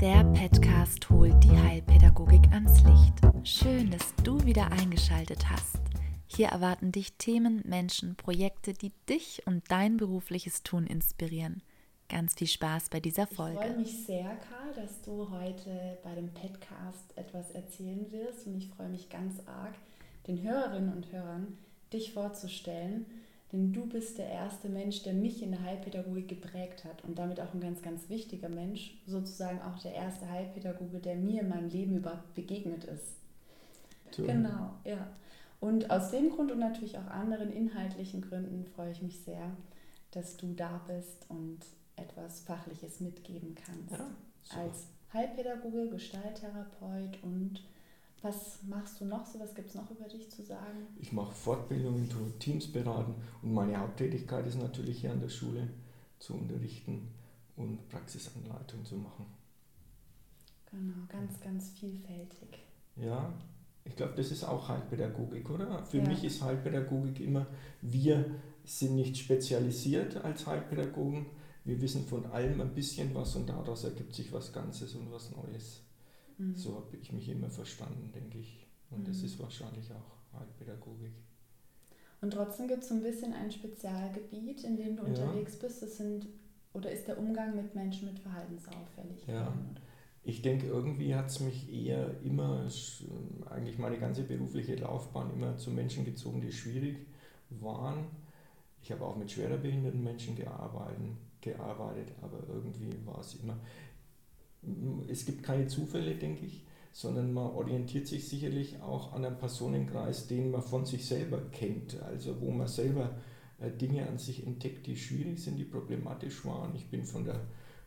Der Podcast holt die Heilpädagogik ans Licht. Schön, dass du wieder eingeschaltet hast. Hier erwarten dich Themen, Menschen, Projekte, die dich und dein berufliches Tun inspirieren. Ganz viel Spaß bei dieser Folge. Ich freue mich sehr, Karl, dass du heute bei dem Podcast etwas erzählen wirst und ich freue mich ganz arg, den Hörerinnen und Hörern dich vorzustellen, denn du bist der erste Mensch, der mich in der Heilpädagogik geprägt hat und damit auch ein ganz, ganz wichtiger Mensch, sozusagen auch der erste Heilpädagoge, der mir in meinem Leben überhaupt begegnet ist. So. Genau, ja. Und aus dem Grund und natürlich auch anderen inhaltlichen Gründen freue ich mich sehr, dass du da bist und etwas Fachliches mitgeben kannst. Ja, Als Heilpädagoge, Gestalttherapeut und was machst du noch so? Was gibt es noch über dich zu sagen? Ich mache Fortbildungen, tue Teams beraten und meine Haupttätigkeit ist natürlich hier an der Schule zu unterrichten und Praxisanleitung zu machen. Genau, ganz, ganz vielfältig. Ja, ich glaube, das ist auch Heilpädagogik, oder? Für ja. mich ist Heilpädagogik immer, wir sind nicht spezialisiert als Heilpädagogen, wir wissen von allem ein bisschen was und daraus ergibt sich was Ganzes und was Neues. Mhm. So habe ich mich immer verstanden, denke ich. Und mhm. das ist wahrscheinlich auch Heilpädagogik. Und trotzdem gibt es so ein bisschen ein Spezialgebiet, in dem du ja. unterwegs bist. Das sind oder ist der Umgang mit Menschen mit Verhaltensauffälligkeiten? Ja. Ich denke, irgendwie hat es mich eher immer, eigentlich meine ganze berufliche Laufbahn immer zu Menschen gezogen, die schwierig waren. Ich habe auch mit schwerer behinderten Menschen gearbeitet, gearbeitet, aber irgendwie war es immer, es gibt keine Zufälle, denke ich, sondern man orientiert sich sicherlich auch an einem Personenkreis, den man von sich selber kennt, also wo man selber äh, Dinge an sich entdeckt, die schwierig sind, die problematisch waren. Ich bin von der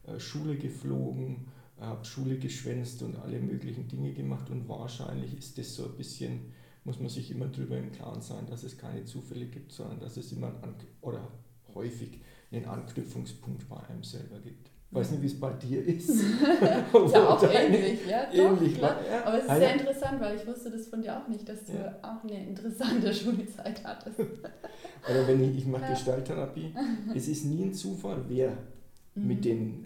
äh, Schule geflogen, habe Schule geschwänzt und alle möglichen Dinge gemacht und wahrscheinlich ist das so ein bisschen, muss man sich immer darüber im Klaren sein, dass es keine Zufälle gibt, sondern dass es immer oder häufig einen Anknüpfungspunkt bei einem selber gibt. Ich weiß nicht, wie es bei dir ist. ja, auch ähnlich, ja. Doch, ähnlich, klar. Ja. Aber es ist ah, sehr interessant, weil ich wusste das von dir auch nicht, dass du ja. auch eine interessante Schulzeit hattest. Oder wenn ich, ich mache Gestalttherapie, es ist nie ein Zufall, wer mhm. mit, den,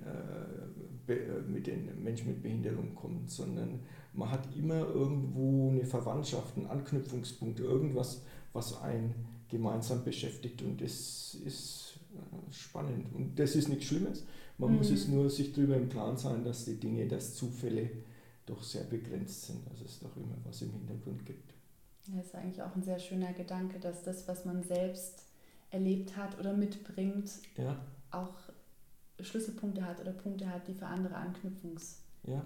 äh, mit den Menschen mit Behinderung kommt, sondern man hat immer irgendwo eine Verwandtschaft, einen Anknüpfungspunkt, irgendwas, was einen gemeinsam beschäftigt und das ist äh, spannend. Und das ist nichts Schlimmes man mhm. muss es nur sich darüber im Klaren sein, dass die Dinge, dass Zufälle doch sehr begrenzt sind, dass es doch immer was im Hintergrund gibt. Das ist eigentlich auch ein sehr schöner Gedanke, dass das, was man selbst erlebt hat oder mitbringt, ja. auch Schlüsselpunkte hat oder Punkte hat, die für andere anknüpfungsfähig ja.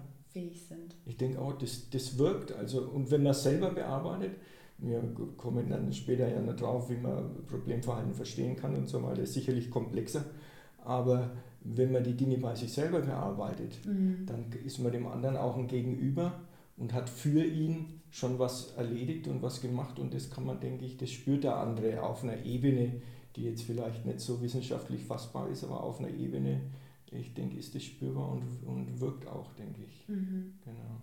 sind. Ich denke auch, das, das wirkt. Also, und wenn man selber bearbeitet, wir kommen dann später ja noch drauf, wie man Problemverhalten verstehen kann und so weiter, ist sicherlich komplexer. Aber wenn man die Dinge bei sich selber bearbeitet, mhm. dann ist man dem anderen auch ein Gegenüber und hat für ihn schon was erledigt und was gemacht und das kann man, denke ich, das spürt der andere auf einer Ebene, die jetzt vielleicht nicht so wissenschaftlich fassbar ist, aber auf einer Ebene, ich denke, ist das spürbar und, und wirkt auch, denke ich. Mhm. Genau.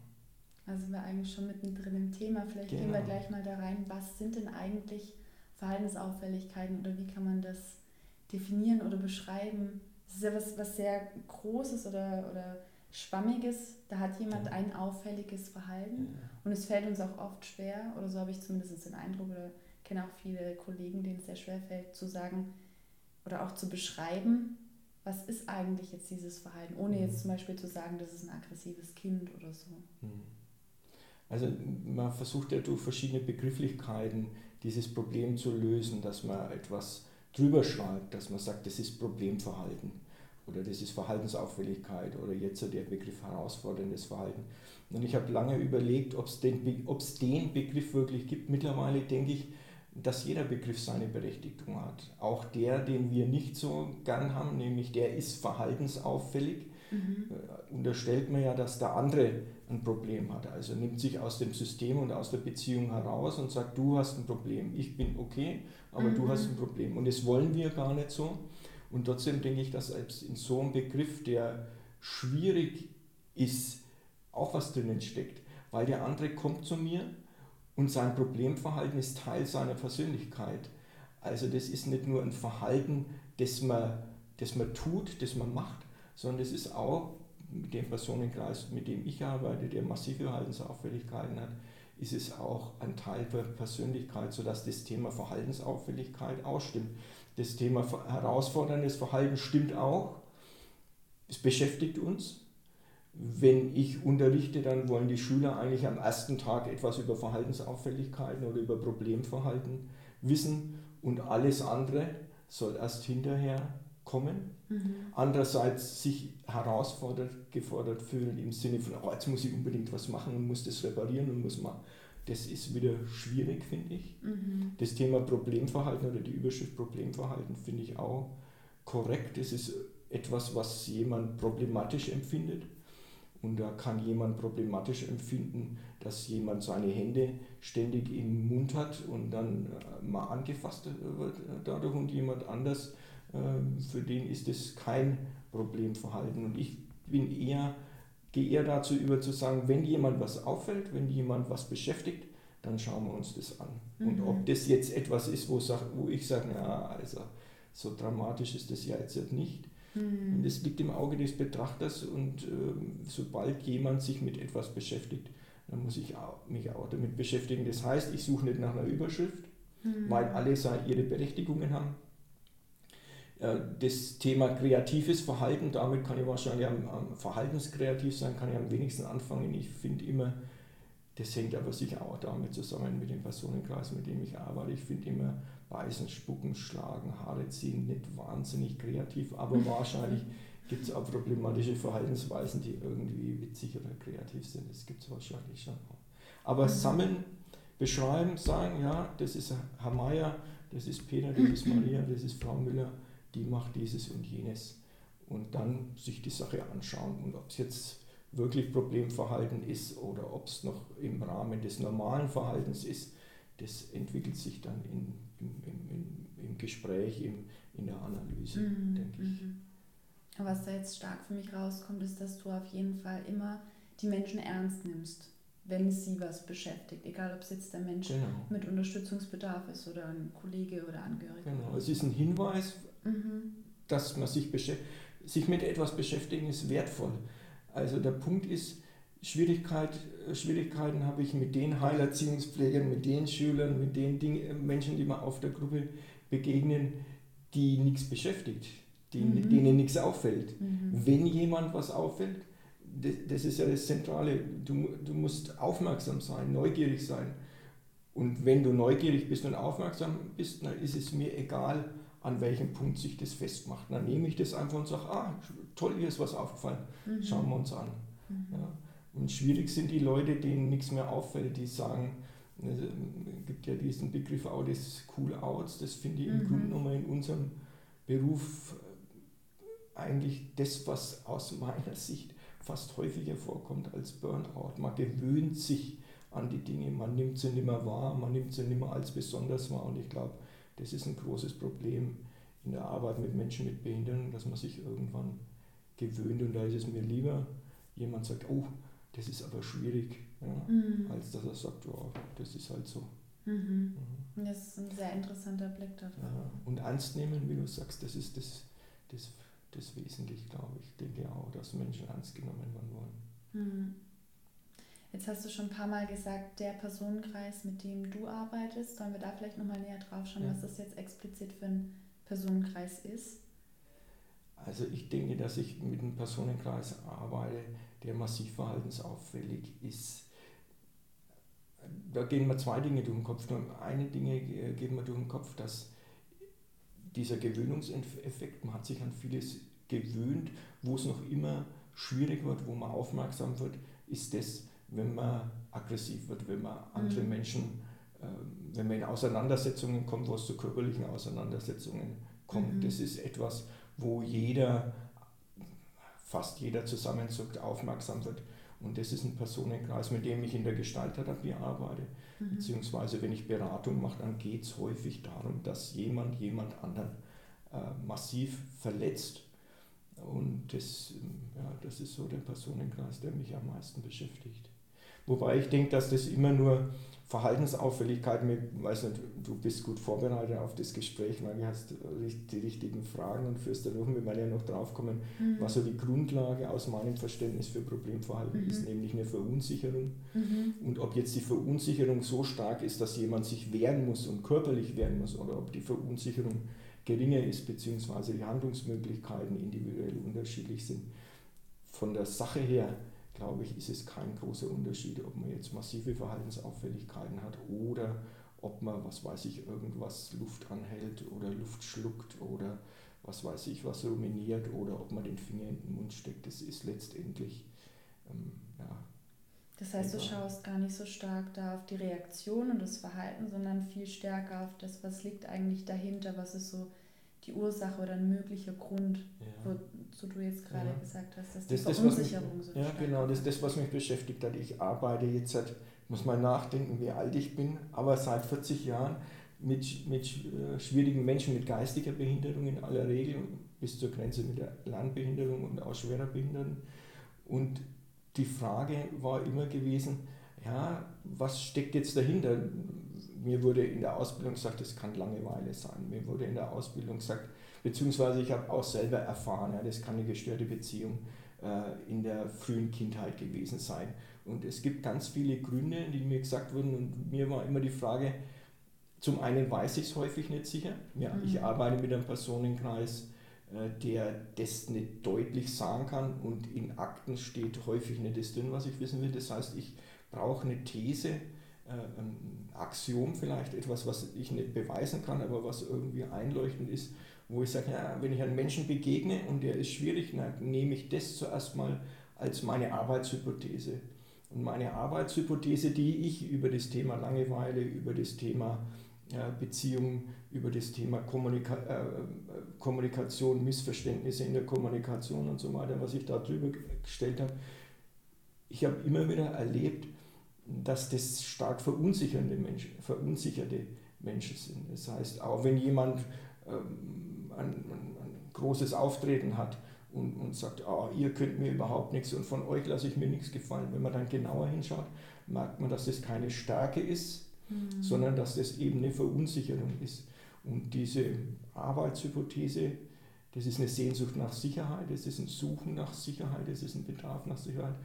Also sind wir eigentlich schon mittendrin im Thema. Vielleicht genau. gehen wir genau. gleich mal da rein. Was sind denn eigentlich Verhaltensauffälligkeiten oder wie kann man das definieren oder beschreiben? Das ist ja was, was sehr Großes oder, oder Schwammiges. Da hat jemand ja. ein auffälliges Verhalten ja. und es fällt uns auch oft schwer, oder so habe ich zumindest den Eindruck, oder kenne auch viele Kollegen, denen es sehr schwer fällt, zu sagen oder auch zu beschreiben, was ist eigentlich jetzt dieses Verhalten, ohne mhm. jetzt zum Beispiel zu sagen, das ist ein aggressives Kind oder so. Mhm. Also man versucht ja durch verschiedene Begrifflichkeiten dieses Problem zu lösen, dass man etwas drüber schreibt, dass man sagt, das ist Problemverhalten oder das ist Verhaltensauffälligkeit oder jetzt so der Begriff herausforderndes Verhalten. Und ich habe lange überlegt, ob es den, den Begriff wirklich gibt. Mittlerweile denke ich, dass jeder Begriff seine Berechtigung hat. Auch der, den wir nicht so gern haben, nämlich der ist verhaltensauffällig, mhm. Äh, unterstellt man ja, dass der andere ein Problem hat. Also nimmt sich aus dem System und aus der Beziehung heraus und sagt, du hast ein Problem, ich bin okay, aber mhm. du hast ein Problem. Und das wollen wir gar nicht so. Und trotzdem denke ich, dass selbst in so einem Begriff, der schwierig ist, auch was drinnen steckt. Weil der andere kommt zu mir und sein Problemverhalten ist Teil seiner Persönlichkeit. Also das ist nicht nur ein Verhalten, das man, das man tut, das man macht, sondern es ist auch mit dem Personenkreis, mit dem ich arbeite, der massive Verhaltensauffälligkeiten hat, ist es auch ein Teil der Persönlichkeit, sodass das Thema Verhaltensauffälligkeit auch stimmt. Das Thema herausforderndes Verhalten stimmt auch. Es beschäftigt uns. Wenn ich unterrichte, dann wollen die Schüler eigentlich am ersten Tag etwas über Verhaltensauffälligkeiten oder über Problemverhalten wissen und alles andere soll erst hinterher kommen. Mhm. Andererseits sich herausfordert, gefordert fühlen im Sinne von, oh, jetzt muss ich unbedingt was machen und muss das reparieren und muss mal. Das ist wieder schwierig, finde ich. Mhm. Das Thema Problemverhalten oder die Überschrift Problemverhalten finde ich auch korrekt. Es ist etwas, was jemand problematisch empfindet. Und da kann jemand problematisch empfinden, dass jemand seine Hände ständig im Mund hat und dann äh, mal angefasst wird dadurch und jemand anders für den ist es kein Problemverhalten. Und ich bin eher, gehe eher dazu über zu sagen, wenn jemand was auffällt, wenn jemand was beschäftigt, dann schauen wir uns das an. Mhm. Und ob das jetzt etwas ist, wo, wo ich sage, ja, also so dramatisch ist das ja jetzt nicht. Mhm. Das liegt im Auge des Betrachters und äh, sobald jemand sich mit etwas beschäftigt, dann muss ich auch, mich auch damit beschäftigen. Das heißt, ich suche nicht nach einer Überschrift, mhm. weil alle ihre Berechtigungen haben. Äh, das Thema kreatives Verhalten, damit kann ich wahrscheinlich am, am verhaltenskreativ sein, kann ich am wenigsten anfangen. Ich finde immer, das hängt aber sicher auch damit zusammen mit dem Personenkreis, mit dem ich arbeite. Ich finde immer Beißen, Spucken, Schlagen, Haare ziehen nicht wahnsinnig kreativ, aber wahrscheinlich gibt es auch problematische Verhaltensweisen, die irgendwie witzig oder kreativ sind. Das gibt es wahrscheinlich schon auch. Aber mhm. sammeln, beschreiben, sagen, ja, das ist Herr Meier, das ist Peter, das ist Maria, das ist Frau Müller die macht dieses und jenes. Und dann sich die Sache anschauen und ob es jetzt wirklich Problemverhalten ist oder ob es noch im Rahmen des normalen Verhaltens ist, das entwickelt sich dann in, im, im, im Gespräch, im, in der Analyse, mhm. denke ich. Mhm. Was da jetzt stark für mich rauskommt, ist, dass du auf jeden Fall immer die Menschen ernst nimmst, wenn sie was beschäftigt, egal ob es jetzt der Mensch genau. mit Unterstützungsbedarf ist oder ein Kollege oder Angehöriger. Genau, es ist ein Hinweis Mhm. Dass man sich, sich mit etwas beschäftigen ist wertvoll. Also der Punkt ist, Schwierigkeit, Schwierigkeiten habe ich mit den Heilerziehungspflegern, mit den Schülern, mit den Ding, Menschen, die mir auf der Gruppe begegnen, die nichts beschäftigt, die, mhm. denen nichts auffällt. Mhm. Wenn jemand was auffällt, das, das, ist ja das Zentrale, du, du musst aufmerksam sein, neugierig sein. Und wenn du neugierig bist und aufmerksam bist, dann ist es mir egal, an welchem Punkt sich das festmacht. Dann nehme ich das einfach und sage, ah, toll, hier ist was aufgefallen, mhm. schauen wir uns an. Mhm. Ja. Und schwierig sind die Leute, denen nichts mehr auffällt, die sagen, es gibt ja diesen Begriff auch des Cool-Outs, das finde ich im mhm. Grunde genommen in unserem Beruf eigentlich das, was aus meiner Sicht fast häufiger vorkommt als Burnout. Man gewöhnt sich an die Dinge, man nimmt sie nicht mehr wahr, man nimmt sie nicht mehr als besonders wahr und ich glaube, das ist ein großes Problem in der Arbeit mit Menschen mit Behinderung, dass man sich irgendwann gewöhnt und da ist es mir lieber, jemand sagt, oh, das ist aber schwierig, ja, mhm. als dass er sagt, oh, das ist halt so. Mhm. Mhm. Das ist ein sehr interessanter Blick darauf. Ja, und ernst nehmen, wie du sagst, das ist das, das, das Wesentliche, glaube ich. Ich denke auch, dass Menschen ernst genommen werden wollen. Jetzt hast du schon ein paar Mal gesagt, der Personenkreis, mit dem du arbeitest. Sollen wir da vielleicht nochmal näher drauf schauen, ja. was das jetzt explizit für ein Personenkreis ist? Also ich denke, dass ich mit einem Personenkreis arbeite, der massiv verhaltensauffällig ist. Da gehen mir zwei Dinge durch den Kopf. Nur eine Dinge äh, geht mir durch den Kopf, dass dieser Gewöhnungseffekt, man hat sich an vieles gewöhnt, wo es noch immer schwierig wird, wo man aufmerksam wird, ist das, wenn man aggressiv wird, wenn man andere mhm. Menschen, äh, wenn man in Auseinandersetzungen kommt, wo es zu körperlichen Auseinandersetzungen kommt. Mhm. Das ist etwas, wo jeder, fast jeder zusammenzuckt, aufmerksam wird. Und das ist ein Personenkreis, mit dem ich in der Gestalttherapie arbeite. Mhm. Beziehungsweise, wenn ich Beratung mache, dann geht es häufig darum, dass jemand jemand anderen äh, massiv verletzt. Und das, ja, das ist so der Personenkreis, der mich am meisten beschäftigt. Wobei ich denke, dass das immer nur Verhaltensauffälligkeiten, ich weiß nicht, du bist gut vorbereitet auf das Gespräch, weil du hast die richtigen Fragen und führst da wir werden ja noch drauf kommen, mhm. was so die Grundlage aus meinem Verständnis für Problemverhalten mhm. ist, nämlich eine Verunsicherung. Mhm. Und ob jetzt die Verunsicherung so stark ist, dass jemand sich wehren muss und körperlich wehren muss, oder ob die Verunsicherung geringer ist, beziehungsweise die Handlungsmöglichkeiten individuell unterschiedlich sind. Von der Sache her glaube ich, ist es kein großer Unterschied, ob man jetzt massive Verhaltensauffälligkeiten hat oder ob man, was weiß ich, irgendwas Luft anhält oder Luft schluckt oder was weiß ich, was ruminiert oder ob man den Finger in den Mund steckt. Das ist letztendlich, ähm, ja. Das heißt, du schaust gar nicht so stark da auf die Reaktion und das Verhalten, sondern viel stärker auf das, was liegt eigentlich dahinter, was ist so die Ursache oder ein möglicher Grund, ja. wozu du jetzt gerade ja. gesagt hast, dass die das Verunsicherung mich, so Ja, genau, das ist das, was mich beschäftigt hat. Ich arbeite jetzt seit, muss mal nachdenken, wie alt ich bin, aber seit 40 Jahren mit, mit äh, schwierigen Menschen mit geistiger Behinderung in aller Regel bis zur Grenze mit der Lernbehinderung und auch schwerer Behinderung. Und die Frage war immer gewesen, ja, was steckt jetzt dahinter? Mir wurde in der Ausbildung gesagt, es kann Langeweile sein. Mir wurde in der Ausbildung gesagt, beziehungsweise ich habe auch selber erfahren, ja, das kann eine gestörte Beziehung äh, in der frühen Kindheit gewesen sein. Und es gibt ganz viele Gründe, die mir gesagt wurden und mir war immer die Frage, zum einen weiß ich es häufig nicht sicher. Ja, mhm. Ich arbeite mit einem Personenkreis, äh, der das nicht deutlich sagen kann und in Akten steht häufig nicht das drin, was ich wissen will. Das heißt, ich brauche eine These, ein Axiom vielleicht, etwas, was ich nicht beweisen kann, aber was irgendwie einleuchtend ist, wo ich sage, ja, wenn ich einem Menschen begegne und der ist schwierig, dann nehme ich das zuerst mal als meine Arbeitshypothese. Und meine Arbeitshypothese, die ich über das Thema Langeweile, über das Thema Beziehung, über das Thema Kommunika äh, Kommunikation, Missverständnisse in der Kommunikation und so weiter, was ich da drüber gestellt habe, ich habe immer wieder erlebt, dass das stark verunsichernde Menschen, verunsicherte Menschen sind. Das heißt, auch wenn jemand ähm, ein, ein, großes Auftreten hat und, und sagt, oh, ihr könnt mir überhaupt nichts und von euch lasse ich mir nichts gefallen, wenn man dann genauer hinschaut, merkt man, dass das keine Stärke ist, mhm. sondern dass das eben eine Verunsicherung ist. Und diese Arbeitshypothese, das ist eine Sehnsucht nach Sicherheit, das ist ein Suchen nach Sicherheit, das ist ein Bedarf nach Sicherheit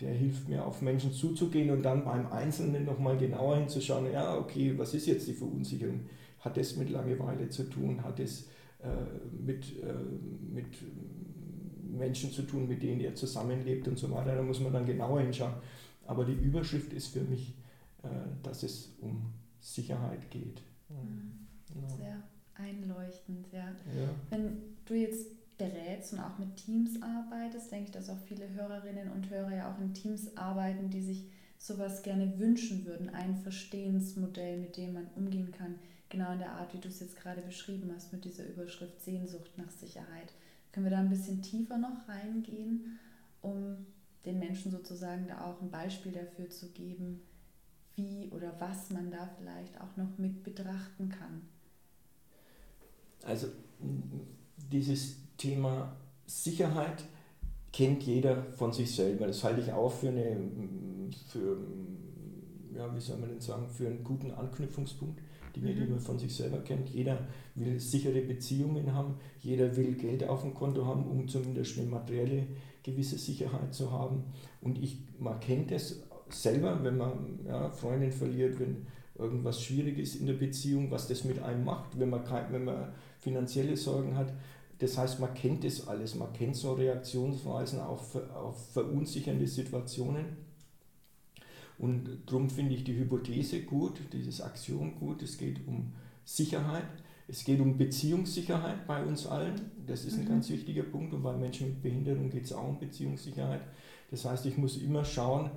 der hilft mir, auf Menschen zuzugehen und dann beim Einzelnen nochmal genauer hinzuschauen, ja, okay, was ist jetzt die Verunsicherung? Hat es mit Langeweile zu tun? Hat es äh, mit, äh, mit Menschen zu tun, mit denen er zusammenlebt und so weiter? Da muss man dann genauer hinschauen. Aber die Überschrift ist für mich, äh, dass es um Sicherheit geht. Mhm. Sehr einleuchtend, ja. ja. Wenn du jetzt berätst und auch mit Teams arbeitest, denke ich, dass auch viele Hörerinnen und Hörer ja auch in Teams arbeiten, die sich sowas gerne wünschen würden, ein Verstehensmodell, mit dem man umgehen kann, genau in der Art, wie du es jetzt gerade beschrieben hast, mit dieser Überschrift Sehnsucht nach Sicherheit. Können wir da ein bisschen tiefer noch reingehen, um den Menschen sozusagen da auch ein Beispiel dafür zu geben, wie oder was man da vielleicht auch noch mit betrachten kann? Also dieses Thema Sicherheit kennt jeder von sich selber. Das halte ich auch für, eine, für ja, wie soll man denn sagen, für einen guten Anknüpfungspunkt. Dinge, mhm. die man von sich selber kennt. Jeder will sichere Beziehungen haben, jeder will Geld auf dem Konto haben, um zumindest eine materielle gewisse Sicherheit zu haben. Und ich, man kennt es selber, wenn man ja, Freundin verliert, wenn irgendwas schwierig ist in der Beziehung, was das mit einem macht, wenn man, kein, wenn man finanzielle Sorgen hat, das heißt, man kennt das alles, man kennt so Reaktionsweisen auf, auf verunsichernde Situationen. Und darum finde ich die Hypothese gut, dieses Axiom gut. Es geht um Sicherheit, es geht um Beziehungssicherheit bei uns allen. Das ist ein mhm. ganz wichtiger Punkt. Und bei Menschen mit Behinderung geht es auch um Beziehungssicherheit. Das heißt, ich muss immer schauen,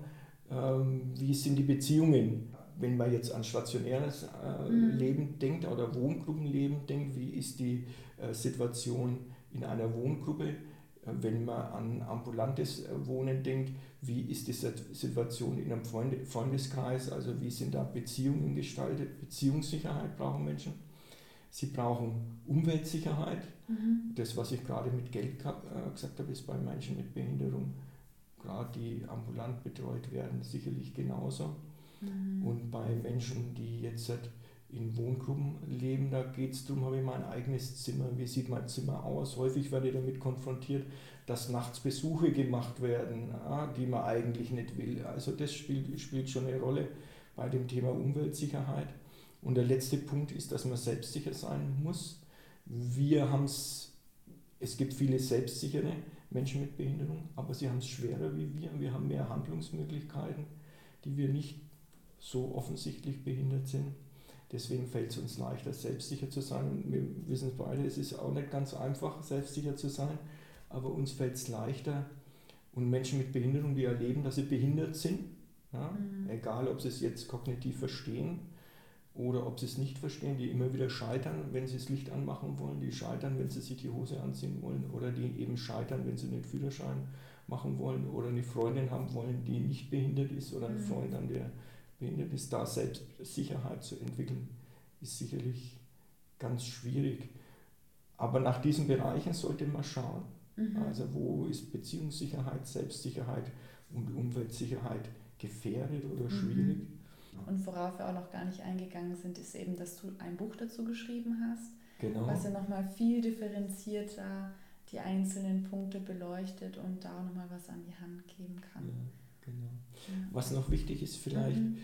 ähm, wie sind die Beziehungen. Wenn man jetzt an stationäres äh, mhm. Leben denkt oder Wohngruppenleben denkt, wie ist die äh, Situation in einer Wohngruppe. Äh, wenn man an ambulantes äh, Wohnen denkt, wie ist die Situation in einem Freundeskreis, also wie sind da Beziehungen gestaltet? Beziehungssicherheit brauchen Menschen. Sie brauchen Umweltsicherheit. Mhm. Das, was ich gerade mit Geld gesagt habe, ist bei Menschen mit Behinderung gerade die ambulant betreut werden, sicherlich genauso. Mhm. Und bei Menschen, die jetzt in Wohngruppen leben, da geht es darum, habe ich mein eigenes Zimmer, wie sieht mein Zimmer aus? Häufig werde ich damit konfrontiert, dass nachts Besuche gemacht werden, die man eigentlich nicht will. Also das spielt, spielt schon eine Rolle bei dem Thema Umweltsicherheit. Und der letzte Punkt ist, dass man selbstsicher sein muss. Wir haben es, es gibt viele selbstsichere Menschen mit Behinderung, aber sie haben es schwerer wie wir. Wir haben mehr Handlungsmöglichkeiten, die wir nicht so offensichtlich behindert sind. Deswegen fällt es uns leichter, selbstsicher zu sein. Wir wissen es beide, es ist auch nicht ganz einfach, selbstsicher zu sein, aber uns fällt es leichter. Und Menschen mit Behinderung, die erleben, dass sie behindert sind, ja, mhm. egal ob sie es jetzt kognitiv verstehen oder ob sie es nicht verstehen, die immer wieder scheitern, wenn sie das Licht anmachen wollen, die scheitern, wenn sie sich die Hose anziehen wollen oder die eben scheitern, wenn sie den Führerschein machen wollen oder eine Freundin haben wollen, die nicht behindert ist oder einen mhm. Freund an der ist, da Selbstsicherheit zu entwickeln, ist sicherlich ganz schwierig. Aber nach diesen Bereichen sollte man schauen. Mhm. Also wo ist Beziehungssicherheit, Selbstsicherheit und Umweltsicherheit gefährdet oder mhm. schwierig. Und worauf wir auch noch gar nicht eingegangen sind, ist eben, dass du ein Buch dazu geschrieben hast, genau. was ja nochmal viel differenzierter die einzelnen Punkte beleuchtet und da auch nochmal was an die Hand geben kann. Ja. Genau. Was noch wichtig ist vielleicht, mhm.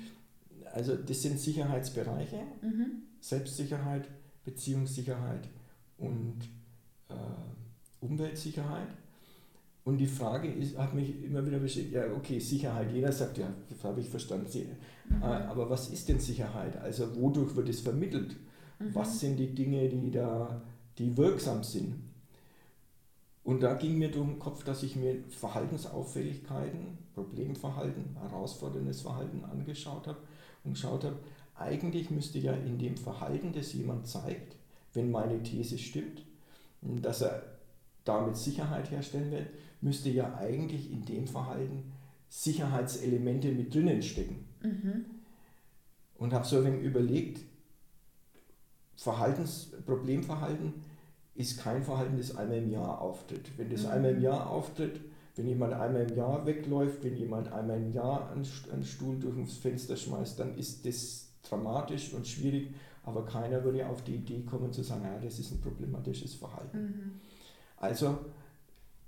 also das sind Sicherheitsbereiche, mhm. Selbstsicherheit, Beziehungssicherheit und äh, Umweltsicherheit. Und die Frage ist, hat mich immer wieder beschäftigt, ja, okay, Sicherheit, jeder sagt, ja, das habe ich verstanden. Mhm. Äh, aber was ist denn Sicherheit? Also wodurch wird es vermittelt? Mhm. Was sind die Dinge, die da, die wirksam sind? Und da ging mir durch den Kopf, dass ich mir Verhaltensauffälligkeiten, Problemverhalten, herausforderndes Verhalten angeschaut habe und geschaut habe, eigentlich müsste ja in dem Verhalten, das jemand zeigt, wenn meine These stimmt, dass er damit Sicherheit herstellen wird, müsste ja eigentlich in dem Verhalten Sicherheitselemente mit drinnen stecken. Mhm. Und habe so ein wenig überlegt, Verhaltens, Problemverhalten, ist kein Verhalten, das einmal im Jahr auftritt. Wenn das mhm. einmal im Jahr auftritt, wenn jemand einmal im Jahr wegläuft, wenn jemand einmal im Jahr einen Stuhl durch das Fenster schmeißt, dann ist das dramatisch und schwierig, aber keiner würde auf die Idee kommen zu sagen, ja, das ist ein problematisches Verhalten. Mhm. Also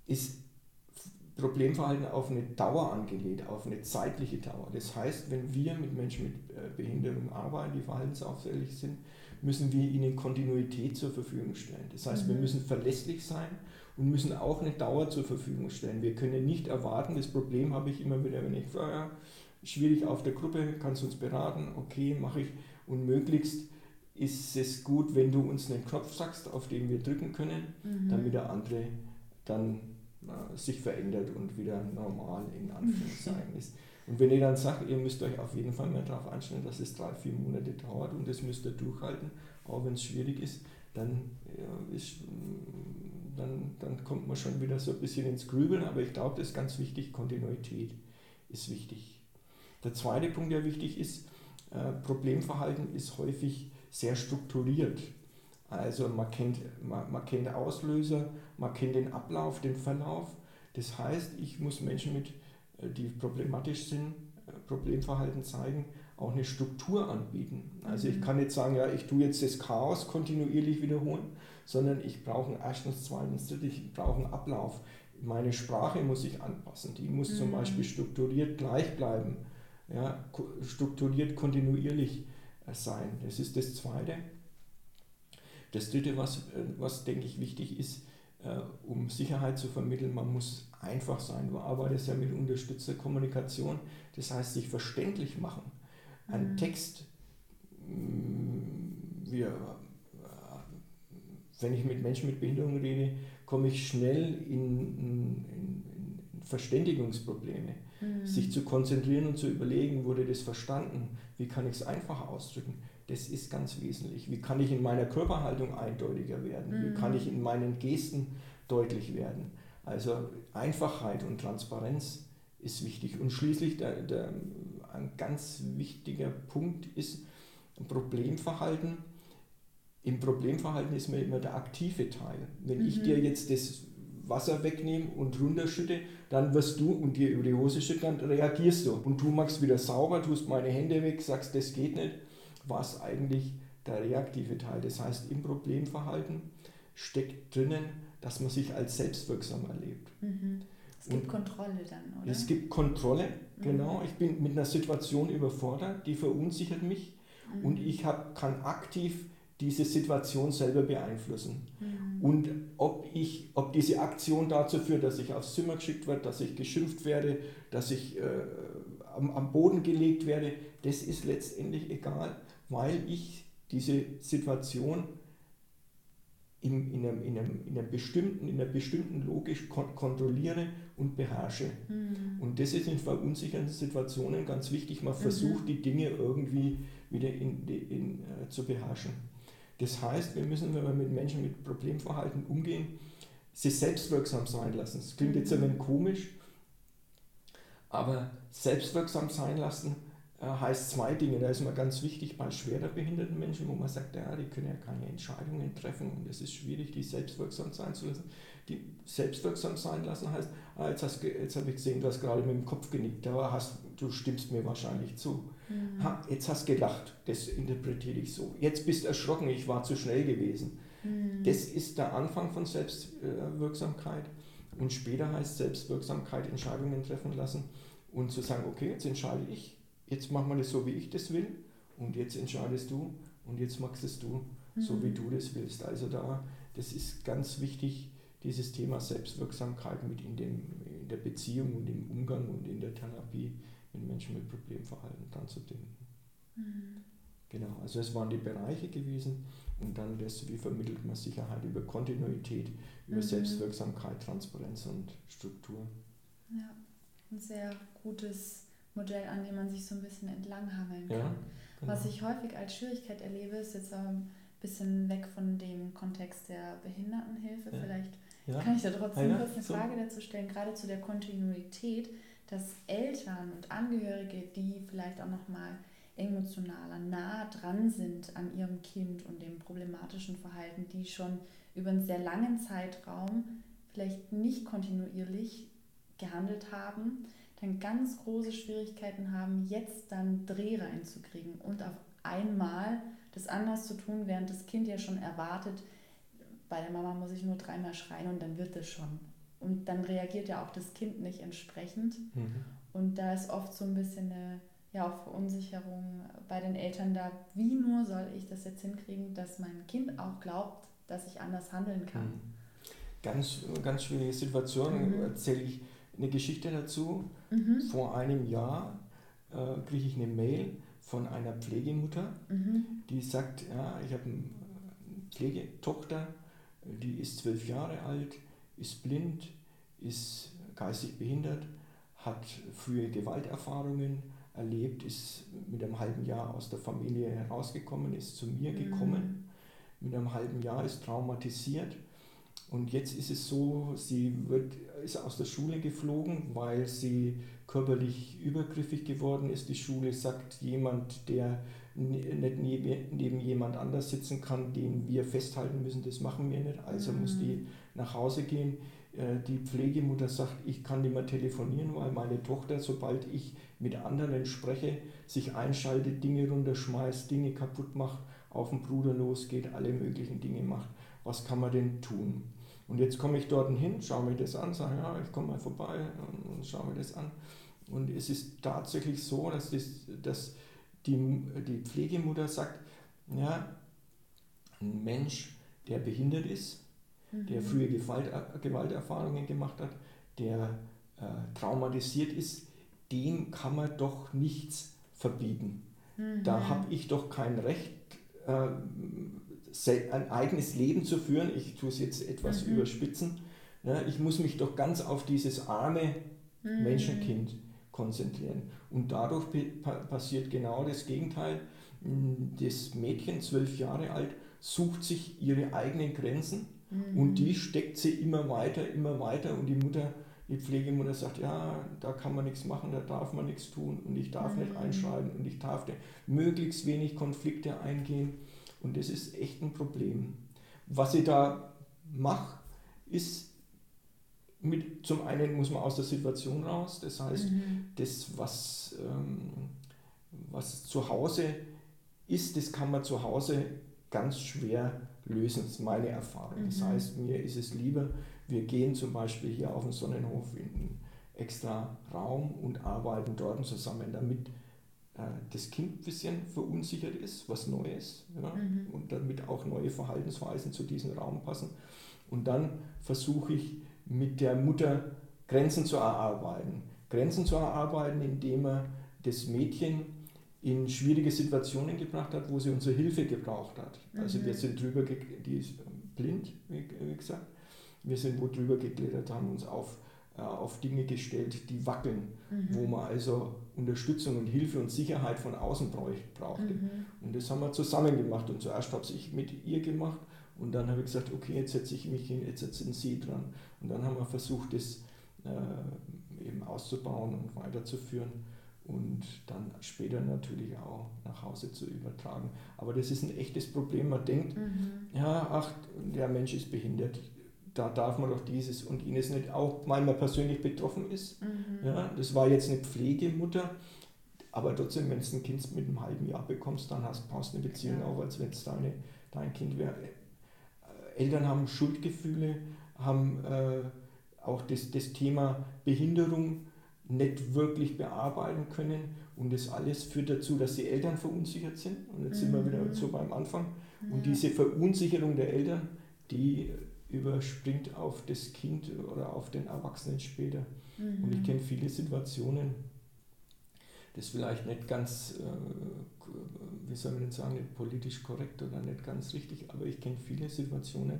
ist Problemverhalten auf eine Dauer angelegt, auf eine zeitliche Dauer. Das heißt, wenn wir mit Menschen mit äh, Behinderung arbeiten, die verhaltensauffällig sind, müssen wir ihnen Kontinuität zur Verfügung stellen. Das heißt, mhm. wir müssen verlässlich sein und müssen auch eine Dauer zur Verfügung stellen. Wir können nicht erwarten, das Problem habe ich immer wieder, wenn ich frage, ja, schwierig auf der Gruppe, kannst du uns beraten? Okay, mache ich. Und möglichst ist es gut, wenn du uns einen Knopf sagst, auf den wir drücken können, mhm. damit der andere dann äh, sich verändert und wieder normal in Anführungszeichen ist. Und wenn ihr dann sagt, ihr müsst euch auf jeden Fall mehr darauf einstellen, dass es drei, vier Monate dauert und das müsst ihr durchhalten, auch wenn es schwierig ist, dann, ja, ist, dann, dann kommt man schon wieder so ein bisschen ins Grübeln. Aber ich glaube, das ist ganz wichtig, Kontinuität ist wichtig. Der zweite Punkt, der wichtig ist, äh, Problemverhalten ist häufig sehr strukturiert. Also man kennt, man, man kennt Auslöser, man kennt den Ablauf, den Verlauf. Das heißt, ich muss Menschen mit die problematisch sind, äh, Problemverhalten zeigen, auch eine Struktur anbieten. Also ich mhm. kann nicht sagen, ja, ich tue jetzt das Chaos kontinuierlich wiederholen, sondern ich brauche einen erstens, zweitens, drittens, ich brauche einen Ablauf. Meine Sprache muss sich anpassen. Die muss mhm. zum Beispiel strukturiert gleich bleiben, ja, strukturiert kontinuierlich äh, sein. Das ist das Zweite. Das Dritte, was, was denke ich wichtig ist, um Sicherheit zu vermitteln, man muss einfach sein. Du arbeitest ja mit unterstützter Kommunikation, das heißt sich verständlich machen. Ein mhm. Text, mm, wir, wenn ich mit Menschen mit Behinderung rede, komme ich schnell in, in, in Verständigungsprobleme. Mhm. Sich zu konzentrieren und zu überlegen, wurde das verstanden? Wie kann ich es einfach ausdrücken? Das ist ganz wesentlich. Wie kann ich in meiner Körperhaltung eindeutiger werden? Mhm. Wie kann ich in meinen Gesten deutlich werden? Also Einfachheit und Transparenz ist wichtig. Und schließlich der, der, ein ganz wichtiger Punkt ist Problemverhalten. Im Problemverhalten ist mir immer der aktive Teil. Wenn mhm. ich dir jetzt das Wasser wegnehme und runterschütte, dann wirst du und dir über die Hose schütten, dann reagierst du. Und du machst wieder sauber, tust meine Hände weg, sagst, das geht nicht, was eigentlich der reaktive Teil. Das heißt, im Problemverhalten steckt drinnen, dass man sich als selbstwirksam erlebt. Mhm. Es gibt und Kontrolle dann, oder? Es gibt Kontrolle, mhm. genau. Ich bin mit einer Situation überfordert, die verunsichert mich mhm. und ich hab, kann aktiv diese Situation selber beeinflussen. Mhm. Und ob, ich, ob diese Aktion dazu führt, dass ich aufs Zimmer geschickt werde, dass ich geschimpft werde, dass ich äh, am, am Boden gelegt werde, das ist letztendlich egal, weil ich diese Situation in, in, einem, in, einem, in, einem bestimmten, in einer bestimmten Logik kon kontrolliere und beherrsche. Mhm. Und das ist in verunsichernden Situationen ganz wichtig. Man versucht, mhm. die Dinge irgendwie wieder in, in, äh, zu beherrschen. Das heißt, wir müssen, wenn wir mit Menschen mit Problemverhalten umgehen, sie selbstwirksam sein lassen. Das klingt jetzt ein wenig komisch, aber selbstwirksam sein lassen heißt zwei Dinge. Da ist immer ganz wichtig bei schwerer behinderten Menschen, wo man sagt, ja, die können ja keine Entscheidungen treffen und es ist schwierig, die selbstwirksam sein zu lassen. Die selbstwirksam sein lassen heißt, ah, jetzt, jetzt habe ich gesehen, du hast gerade mit dem Kopf genickt, aber hast, du stimmst mir wahrscheinlich zu. Mhm. Ha, jetzt hast du gelacht, das interpretiere ich so. Jetzt bist du erschrocken, ich war zu schnell gewesen. Mhm. Das ist der Anfang von Selbstwirksamkeit. Und später heißt Selbstwirksamkeit Entscheidungen treffen lassen und zu sagen, okay, jetzt entscheide ich, jetzt machen wir das so, wie ich das will und jetzt entscheidest du und jetzt machst es du mhm. so, wie du das willst. Also da, das ist ganz wichtig, dieses Thema Selbstwirksamkeit mit in, dem, in der Beziehung und im Umgang und in der Therapie mit Menschen mit Problemverhalten dran zu denken. Mhm. Genau, also es waren die Bereiche gewesen und dann das, wie vermittelt man Sicherheit über Kontinuität, über mhm. Selbstwirksamkeit, Transparenz und Struktur. Ja, ein sehr gutes Modell, an dem man sich so ein bisschen entlanghangeln kann. Ja, genau. Was ich häufig als Schwierigkeit erlebe, ist jetzt ein bisschen weg von dem Kontext der Behindertenhilfe. Ja. Vielleicht ja. kann ich da trotzdem kurz eine Frage dazu stellen, gerade zu der Kontinuität dass Eltern und Angehörige, die vielleicht auch noch mal emotionaler nah dran sind an ihrem Kind und dem problematischen Verhalten, die schon über einen sehr langen Zeitraum vielleicht nicht kontinuierlich gehandelt haben, dann ganz große Schwierigkeiten haben, jetzt dann Dreh reinzukriegen und auf einmal das anders zu tun, während das Kind ja schon erwartet, bei der Mama muss ich nur dreimal schreien und dann wird es schon. Und dann reagiert ja auch das Kind nicht entsprechend. Mhm. Und da ist oft so ein bisschen eine ja, auch Verunsicherung bei den Eltern da. Wie nur soll ich das jetzt hinkriegen, dass mein Kind auch glaubt, dass ich anders handeln kann? Mhm. Ganz, ganz schwierige Situation. Mhm. Erzähle ich eine Geschichte dazu. Mhm. Vor einem Jahr äh, kriege ich eine Mail von einer Pflegemutter, mhm. die sagt, ja, ich habe eine Pflegetochter, die ist zwölf Jahre alt, ist blind, ist geistig behindert, hat frühe Gewalterfahrungen erlebt, ist mit einem halben Jahr aus der Familie herausgekommen, ist zu mir mhm. gekommen, mit einem halben Jahr ist traumatisiert und jetzt ist es so, sie wird, ist aus der Schule geflogen, weil sie körperlich übergriffig geworden ist. Die Schule sagt, jemand, der nicht neben, neben jemand anders sitzen kann, den wir festhalten müssen, das machen wir nicht. Also mhm. muss die nach Hause gehen. Äh, die Pflegemutter sagt, ich kann nicht mehr telefonieren, weil meine Tochter, sobald ich mit anderen spreche, sich einschaltet, Dinge runterschmeißt, Dinge kaputt macht, auf den Bruder losgeht, alle möglichen Dinge macht. Was kann man denn tun? Und jetzt komme ich dort hin, schaue mir das an, sage, ja, ich komme mal vorbei und schaue mir das an. Und es ist tatsächlich so, dass, das, dass die, die Pflegemutter sagt, ja, ein Mensch, der behindert ist, mhm. der frühe Gewalt, Gewalterfahrungen gemacht hat, der äh, traumatisiert ist, dem kann man doch nichts verbieten. Mhm. Da habe ich doch kein Recht, äh, ein eigenes Leben zu führen. Ich tue es jetzt etwas mhm. überspitzen. Ja, ich muss mich doch ganz auf dieses arme mhm. Menschenkind konzentrieren. Und dadurch passiert genau das Gegenteil. Das Mädchen, zwölf Jahre alt, sucht sich ihre eigenen Grenzen mhm. und die steckt sie immer weiter, immer weiter und die Mutter, die Pflegemutter sagt, ja, da kann man nichts machen, da darf man nichts tun und ich darf mhm. nicht einschreiben und ich darf möglichst wenig Konflikte eingehen und das ist echt ein Problem. Was ich da mache, ist mit, zum einen muss man aus der Situation raus, das heißt, Mhm. das, was, ähm, was zu Hause ist, das kann man zu Hause ganz schwer lösen. Das ist meine Erfahrung. Das Mhm. heißt, mir ist es lieber, wir gehen zum Beispiel hier auf den Sonnenhof in einen extra Raum und arbeiten dort zusammen, damit das Kind ein bisschen verunsichert ist, was Neues, ja, Mhm. und damit auch neue Verhaltensweisen zu diesem Raum passen. Und dann versuche ich mit der Mutter Grenzen zu erarbeiten. Grenzen zu erarbeiten, indem er das Mädchen in schwierige Situationen gebracht hat, wo sie unsere Hilfe gebraucht hat. Also Mhm. wir sind drüber, die ist blind, wie, gesagt. Wir sind wo drüber geklettert, haben uns auf, äh, auf Dinge gestellt, die wackeln, Mhm. wo man also Unterstützung und Hilfe und Sicherheit von außen brauchte. Mhm. Und das haben wir zusammen gemacht. Und zuerst habe ich mit ihr gemacht und dann habe ich gesagt, okay, jetzt setze ich mich hin, jetzt sind sie dran. Und dann haben wir versucht, das äh, eben auszubauen und weiterzuführen und dann später natürlich auch nach Hause zu übertragen. Aber das ist ein echtes Problem. Man denkt, Mhm. ja, ach, der Mensch ist behindert, da darf man doch dieses und jenes nicht, auch weil man persönlich betroffen ist. Mhm. Ja, das war jetzt eine Pflegemutter, aber trotzdem, wenn du ein Kind mit einem halben Jahr bekommst, dann hast, du eine Beziehung Ja. auf, als wenn es deine, dein Kind wäre. Äh, Eltern haben Schuldgefühle, haben äh, auch das, das Thema Behinderung nicht wirklich bearbeiten können und das alles führt dazu, dass die Eltern verunsichert sind. Und jetzt sind wir Mhm. wieder so beim Anfang. Und diese Verunsicherung der Eltern, die überspringt auf das Kind oder auf den Erwachsenen später. Mhm. Und ich kenne viele Situationen, das vielleicht nicht ganz, äh, wie soll man denn sagen, nicht politisch korrekt oder nicht ganz richtig, aber ich kenne viele Situationen,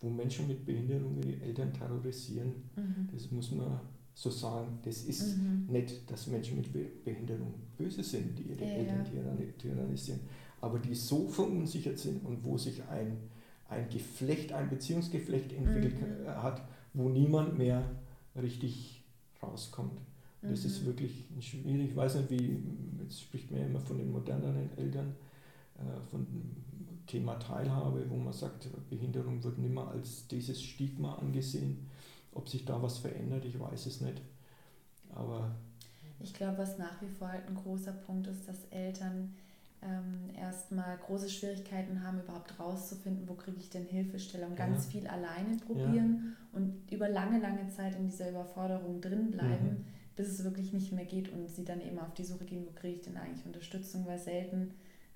wo Menschen mit Behinderung ihre Eltern terrorisieren. Mhm. Das muss man so sagen. Das ist Mhm. nicht, dass Menschen mit Be Behinderung böse sind, die ihre Ja, Eltern ja. tyranni- tyrannisieren, aber die so verunsichert sind und wo sich ein, ein Geflecht, ein Beziehungsgeflecht entwickelt Mhm. äh, hat, wo niemand mehr richtig rauskommt. Und Das ist Mhm. wirklich schwierig. Ich weiß nicht, wie, jetzt spricht man ja immer von den moderneren Eltern, äh, von dem Thema Teilhabe, wo man sagt, Behinderung wird nicht mehr als dieses Stigma angesehen. Ob sich da was verändert, ich weiß es nicht. Aber Ich glaube, was nach wie vor halt ein großer Punkt ist, dass Eltern ähm, erstmal große Schwierigkeiten haben, überhaupt rauszufinden, wo kriege ich denn Hilfestellung. Ganz Ja. viel alleine probieren und über lange, lange Zeit in dieser Überforderung drin bleiben, Mhm. bis es wirklich nicht mehr geht und sie dann eben auf die Suche gehen, wo kriege ich denn eigentlich Unterstützung, weil selten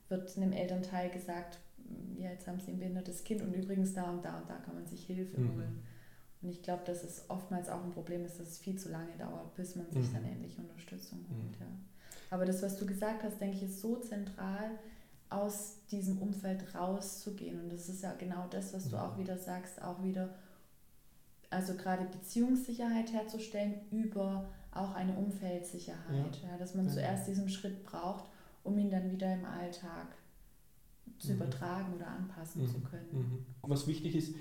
wird einem Elternteil gesagt, ja, jetzt haben sie ein behindertes Kind und übrigens da und da und da kann man sich Hilfe Mhm. holen. Und ich glaube, dass es oftmals auch ein Problem ist, dass es viel zu lange dauert, bis man sich Mhm. dann endlich Unterstützung holt. Mhm. Ja. Aber das, was du gesagt hast, denke ich, ist so zentral, aus diesem Umfeld rauszugehen. Und das ist ja genau das, was du Mhm. auch wieder sagst, auch wieder, also gerade Beziehungssicherheit herzustellen über auch eine Umfeldsicherheit. Ja. dass man Genau. zuerst diesen Schritt braucht, um ihn dann wieder im Alltag zu Mhm. übertragen oder anpassen Mhm. zu können. Mhm. Was wichtig ist,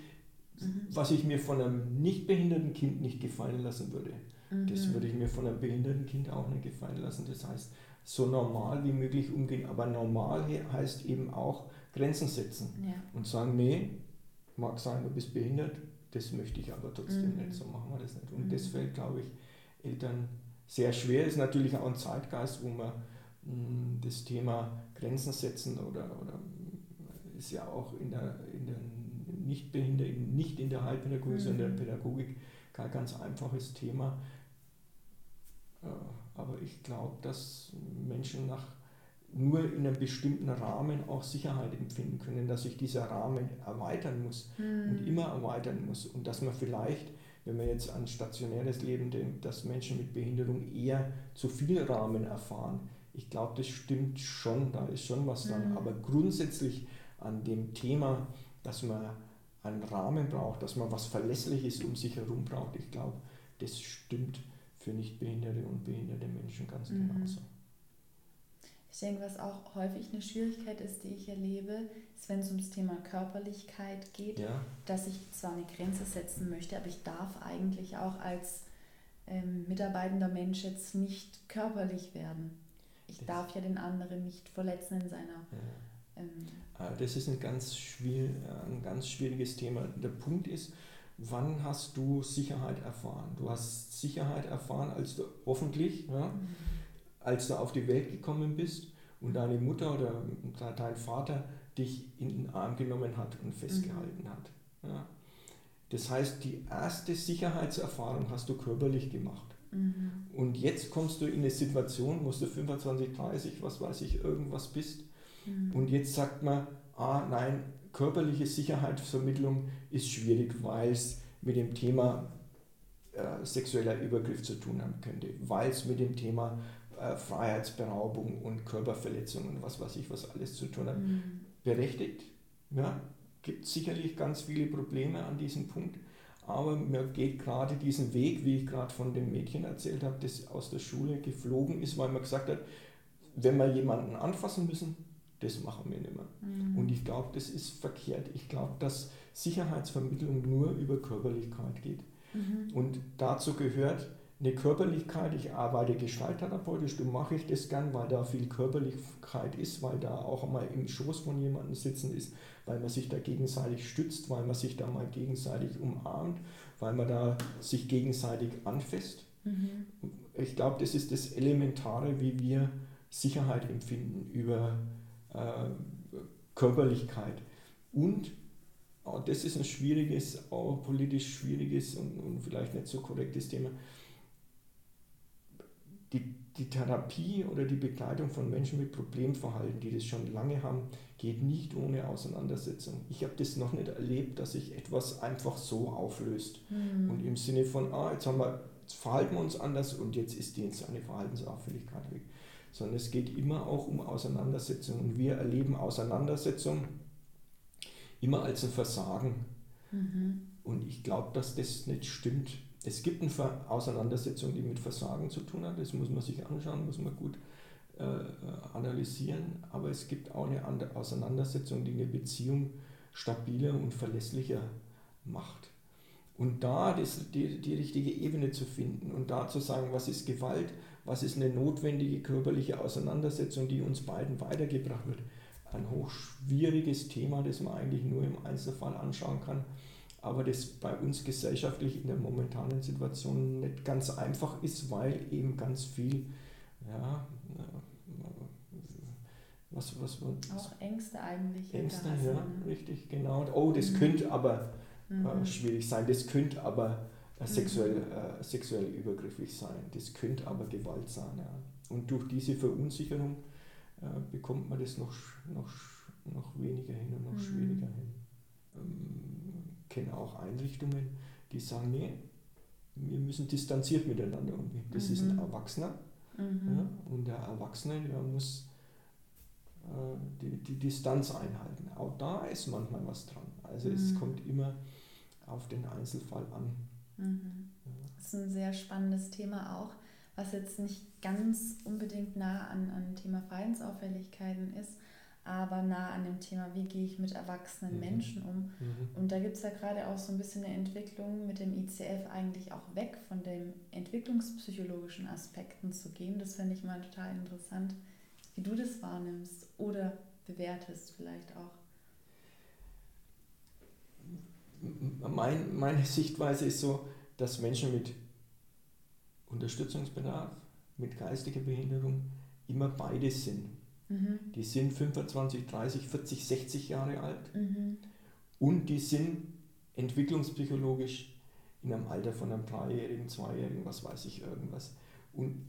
Mhm. was ich mir von einem nicht behinderten Kind nicht gefallen lassen würde, das Mhm. würde ich mir von einem behinderten Kind auch nicht gefallen lassen. Das heißt, so normal wie möglich umgehen. Aber normal he- heißt eben auch Grenzen setzen Ja. und sagen, nee, mag sein, du bist behindert, das möchte ich aber trotzdem Mhm. nicht, so machen wir das nicht. Und Mhm. das fällt, glaube ich, Eltern sehr schwer. Ist natürlich auch ein Zeitgeist, wo man mh, das Thema Grenzen setzen oder, oder ist ja auch in der, in der Nichtbehinder, nicht in der Heilpädagogik, sondern in Mhm. der Pädagogik kein ganz einfaches Thema. Äh, Aber ich glaube, dass Menschen nach nur in einem bestimmten Rahmen auch Sicherheit empfinden können, dass sich dieser Rahmen erweitern muss und Mhm. immer erweitern muss und dass man vielleicht, wenn man jetzt an stationäres Leben denkt, dass Menschen mit Behinderung eher zu viel Rahmen erfahren. Ich glaube, das stimmt schon, da ist schon was dran, Mhm. aber grundsätzlich an dem Thema, dass man einen Rahmen braucht, dass man was Verlässliches um sich herum braucht, ich glaube, das stimmt für nichtbehinderte und behinderte Menschen ganz Mhm. genauso. Ich denke, was auch häufig eine Schwierigkeit ist, die ich erlebe, ist, wenn es ums Thema Körperlichkeit geht, Ja, dass ich zwar eine Grenze setzen möchte, aber ich darf eigentlich auch als ähm, mitarbeitender Mensch jetzt nicht körperlich werden. Ich Das- darf ja den anderen nicht verletzen in seiner. ja. Ähm, Äh, Das ist ein ganz, ein ganz schwieriges Thema. Der Punkt ist, wann hast du Sicherheit erfahren? Du hast Sicherheit erfahren, als du hoffentlich, ja, mhm. als du auf die Welt gekommen bist und deine Mutter oder dein Vater dich in den Arm genommen hat und festgehalten mhm. hat. Ja. Das heißt, die erste Sicherheitserfahrung hast du körperlich gemacht. Mhm. Und jetzt kommst du in eine Situation, wo du 25, 30, was weiß ich, irgendwas bist. Mhm. Und jetzt sagt man, ah nein, körperliche Sicherheitsvermittlung ist schwierig, weil es mit dem Thema äh, sexueller Übergriff zu tun haben könnte, weil es mit dem Thema äh, Freiheitsberaubung und Körperverletzung und was weiß ich, was alles zu tun hat. Mhm. Berechtigt, ja, gibt sicherlich ganz viele Probleme an diesem Punkt, aber man geht gerade diesen Weg, wie ich gerade von dem Mädchen erzählt habe, das aus der Schule geflogen ist, weil man gesagt hat, wenn wir jemanden anfassen müssen, das machen wir nicht mehr. Mhm. Und ich glaube, das ist verkehrt. Ich glaube, dass Sicherheitsvermittlung nur über Körperlichkeit geht. Mhm. Und dazu gehört eine Körperlichkeit. Ich arbeite gestalttherapeutisch, du mache ich das gern, weil da viel Körperlichkeit ist, weil da auch mal im Schoß von jemandem sitzen ist, weil man sich da gegenseitig stützt, weil man sich da mal gegenseitig umarmt, weil man da sich gegenseitig anfasst. Mhm. Ich glaube, das ist das Elementare, wie wir Sicherheit empfinden über Körperlichkeit. Und auch das ist ein schwieriges, auch politisch schwieriges und, und vielleicht nicht so korrektes Thema. Die, die Therapie oder die Begleitung von Menschen mit Problemverhalten, die das schon lange haben, geht nicht ohne Auseinandersetzung. Ich habe das noch nicht erlebt, dass sich etwas einfach so auflöst. Mhm. Und im Sinne von, ah, jetzt, haben wir, jetzt verhalten wir uns anders und jetzt ist die eine Verhaltensauffälligkeit weg sondern es geht immer auch um Auseinandersetzungen. Und wir erleben Auseinandersetzungen immer als ein Versagen. Mhm. Und ich glaube, dass das nicht stimmt. Es gibt eine Auseinandersetzung, die mit Versagen zu tun hat. Das muss man sich anschauen, muss man gut äh, analysieren. Aber es gibt auch eine Auseinandersetzung, die eine Beziehung stabiler und verlässlicher macht. Und da das, die, die richtige Ebene zu finden und da zu sagen, was ist Gewalt, was ist eine notwendige körperliche Auseinandersetzung, die uns beiden weitergebracht wird. Ein hochschwieriges Thema, das man eigentlich nur im Einzelfall anschauen kann, aber das bei uns gesellschaftlich in der momentanen Situation nicht ganz einfach ist, weil eben ganz viel, ja, was, was, was auch Ängste eigentlich. Ängste, ja, richtig, genau. Oh, das mhm. könnte aber äh, mhm. schwierig sein, das könnte aber äh, sexuell, äh, sexuell übergriffig sein. Das könnte aber Gewalt sein. Ja. Und durch diese Verunsicherung äh, bekommt man das noch, noch, noch weniger hin und noch mhm. schwieriger hin. Ähm, kenne auch Einrichtungen, die sagen, nee, wir müssen distanziert miteinander umgehen. Das mhm. ist ein mhm. Erwachsener mhm. ja, und der Erwachsene der muss äh, die, die Distanz einhalten. Auch da ist manchmal was dran. Also es mhm. kommt immer auf den Einzelfall an. Mhm. Das ist ein sehr spannendes Thema auch, was jetzt nicht ganz unbedingt nah an, an Thema Verhaltensauffälligkeiten ist, aber nah an dem Thema, wie gehe ich mit erwachsenen mhm. Menschen um. Mhm. Und da gibt es ja gerade auch so ein bisschen eine Entwicklung mit dem ICF eigentlich auch weg von den entwicklungspsychologischen Aspekten zu gehen. Das finde ich mal total interessant, wie du das wahrnimmst oder bewertest vielleicht auch mein, meine Sichtweise ist so, dass Menschen mit Unterstützungsbedarf, mit geistiger Behinderung immer beides sind. Mhm. Die sind 25, 30, 40, 60 Jahre alt mhm. und die sind entwicklungspsychologisch in einem Alter von einem Dreijährigen, Zweijährigen, was weiß ich, irgendwas. Und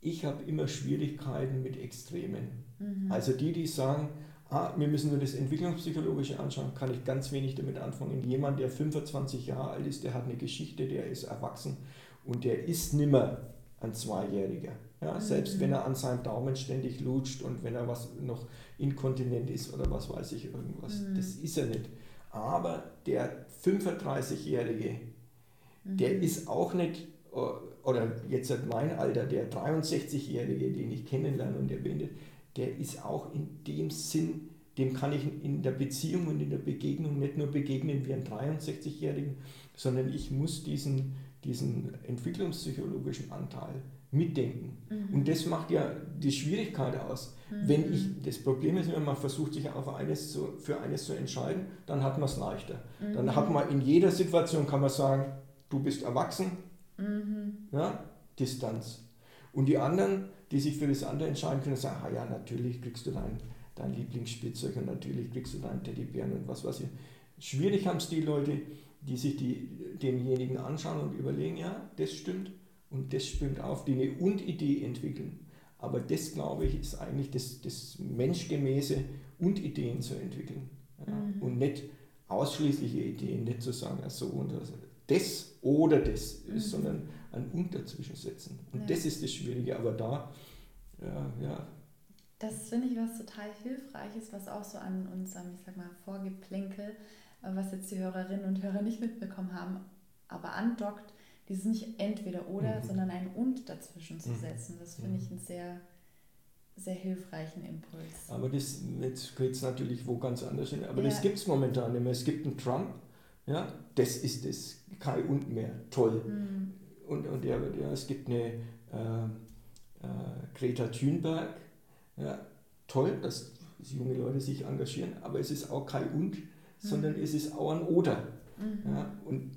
ich habe immer Schwierigkeiten mit Extremen. Mhm. Also die, die sagen, ah, wir müssen nur das Entwicklungspsychologische anschauen, kann ich ganz wenig damit anfangen. Jemand, der 25 Jahre alt ist, der hat eine Geschichte, der ist erwachsen und der ist nimmer ein Zweijähriger. Ja, mhm. Selbst wenn er an seinem Daumen ständig lutscht und wenn er was noch inkontinent ist oder was weiß ich, irgendwas. Mhm. Das ist er nicht. Aber der 35-Jährige, mhm. der ist auch nicht, oder jetzt hat mein Alter, der 63-Jährige, den ich kennenlerne und beendet, der ist auch in dem Sinn, dem kann ich in der Beziehung und in der Begegnung nicht nur begegnen wie ein 63-Jährigen, sondern ich muss diesen, diesen entwicklungspsychologischen Anteil mitdenken. Mhm. Und das macht ja die Schwierigkeit aus. Mhm. Wenn ich, das Problem ist, wenn man versucht, sich auf eines zu, für eines zu entscheiden, dann hat man es leichter. Dann Mhm. hat man in jeder Situation, kann man sagen, du bist erwachsen, Mhm. ja, Distanz. Und die anderen, die sich für das andere entscheiden können, sagen, ah ja, natürlich kriegst du dein, dein Lieblingsspielzeug und natürlich kriegst du deinen Teddybären und was weiß ich. Schwierig haben es die Leute, die sich die, denjenigen anschauen und überlegen, ja, das stimmt und das stimmt auf, die eine Und-Idee entwickeln. Aber das, glaube ich, ist eigentlich das, das Menschgemäße, Und-Ideen zu entwickeln. Ja? Mhm. Und nicht ausschließliche Ideen, nicht zu sagen, ja, so und das, das oder das, Mhm. sondern ein Und dazwischen setzen. Und Ja. das ist das Schwierige, aber da, ja, ja, Das finde ich was total Hilfreiches, was auch so an unserem, ich sag mal, Vorgeplänkel, äh, was jetzt die Hörerinnen und Hörer nicht mitbekommen haben, aber andockt, dieses nicht entweder oder, Mhm. sondern ein und dazwischen zu Mhm. setzen. Das finde Mhm. ich einen sehr, sehr hilfreichen Impuls. aber das, jetzt geht es natürlich wo ganz anders hin. Aber Ja. das gibt es momentan nicht mehr. Es gibt einen Trump, ja, das ist das, kein Und mehr, toll. Mhm. Und, und ja, ja, es gibt eine äh, äh, Greta Thunberg, ja, toll, dass junge Leute sich engagieren, aber es ist auch kein Und, sondern es ist auch ein Oder. Mhm. Ja, und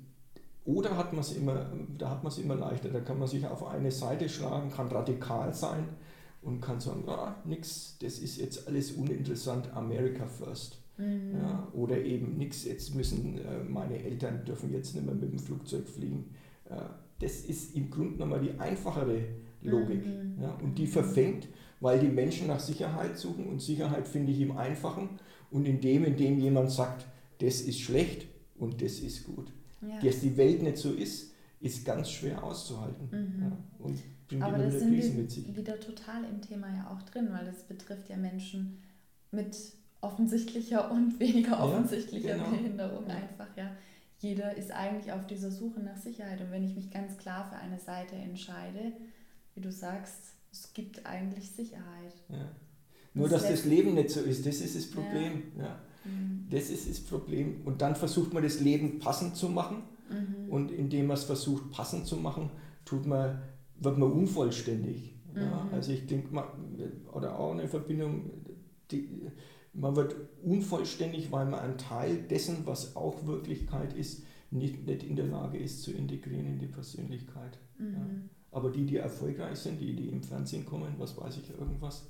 oder hat man es immer, da hat man es immer leichter, da kann man sich auf eine Seite schlagen, kann radikal sein und kann sagen, ah, nix, das ist jetzt alles uninteressant, America first. Mhm. Ja, oder eben nichts, jetzt müssen äh, meine Eltern dürfen jetzt nicht mehr mit dem Flugzeug fliegen. Äh, das ist im Grunde genommen die einfachere Logik. Mhm. Ja, und die verfängt, weil die Menschen nach Sicherheit suchen und Sicherheit finde ich im Einfachen und in dem, in dem jemand sagt, das ist schlecht und das ist gut. Ja. Dass die Welt nicht so ist, ist ganz schwer auszuhalten Mhm. ja, und bringt Aber das wieder sind Krisen wir mit sich. wieder total im Thema ja auch drin, weil das betrifft ja Menschen mit offensichtlicher und weniger Ja, offensichtlicher genau. Behinderung Ja. einfach, ja. Jeder ist eigentlich auf dieser Suche nach Sicherheit und wenn ich mich ganz klar für eine Seite entscheide, wie du sagst, es gibt eigentlich Sicherheit. Ja. Nur, Das dass das Leben nicht so ist, das ist das Problem. Ja. Mhm. Das ist das Problem. Und dann versucht man das Leben passend zu machen. Mhm. Und indem man es versucht, passend zu machen, tut man, wird man unvollständig. Ja, Mhm. also ich denke, oder auch eine Verbindung, die, man wird unvollständig, weil man einen Teil dessen, was auch Wirklichkeit ist, nicht, nicht in der Lage ist zu integrieren in die Persönlichkeit. Mhm. Aber die, die erfolgreich sind, die, die im Fernsehen kommen, was weiß ich, irgendwas,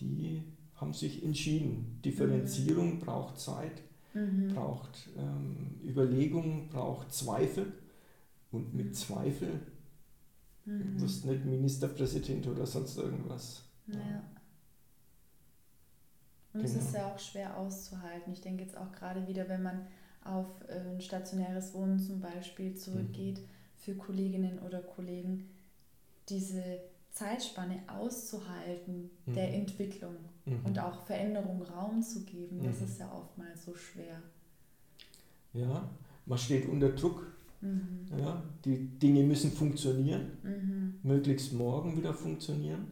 die haben sich entschieden. Differenzierung braucht Zeit, Mhm. braucht ähm, Überlegung, braucht Zweifel. Und mit Mhm. Zweifel Mhm. wirst du nicht Ministerpräsident oder sonst irgendwas. Ja. Und es Genau. ist ja auch schwer auszuhalten. Ich denke jetzt auch gerade wieder, wenn man auf äh, ein stationäres Wohnen zum Beispiel zurückgeht, für Kolleginnen oder Kollegen, diese Zeitspanne auszuhalten der Mhm. Entwicklung Mhm. und auch Veränderung Raum zu geben, das Mhm. ist ja oftmals so schwer. Ja, man steht unter Druck. Mhm. Ja, die Dinge müssen funktionieren, Mhm. möglichst morgen wieder funktionieren.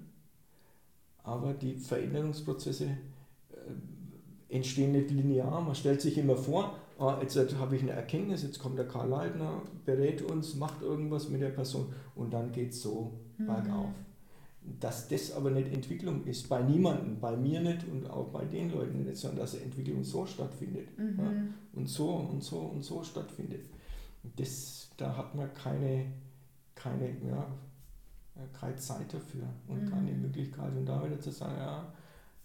Aber die Veränderungsprozesse äh, entstehen nicht linear. Man stellt sich immer vor, ah, jetzt habe ich eine Erkenntnis, jetzt kommt der Karl Leitner, berät uns, macht irgendwas mit der Person und dann geht es so Mhm. bergauf. Dass das aber nicht Entwicklung ist, bei niemandem, bei mir nicht und auch bei den Leuten nicht, sondern dass Entwicklung so stattfindet Mhm. ja, und so und so und so stattfindet. Das, da hat man keine, keine, ja, keine Zeit dafür und Mhm. keine Möglichkeit. Und da wieder zu sagen, ja,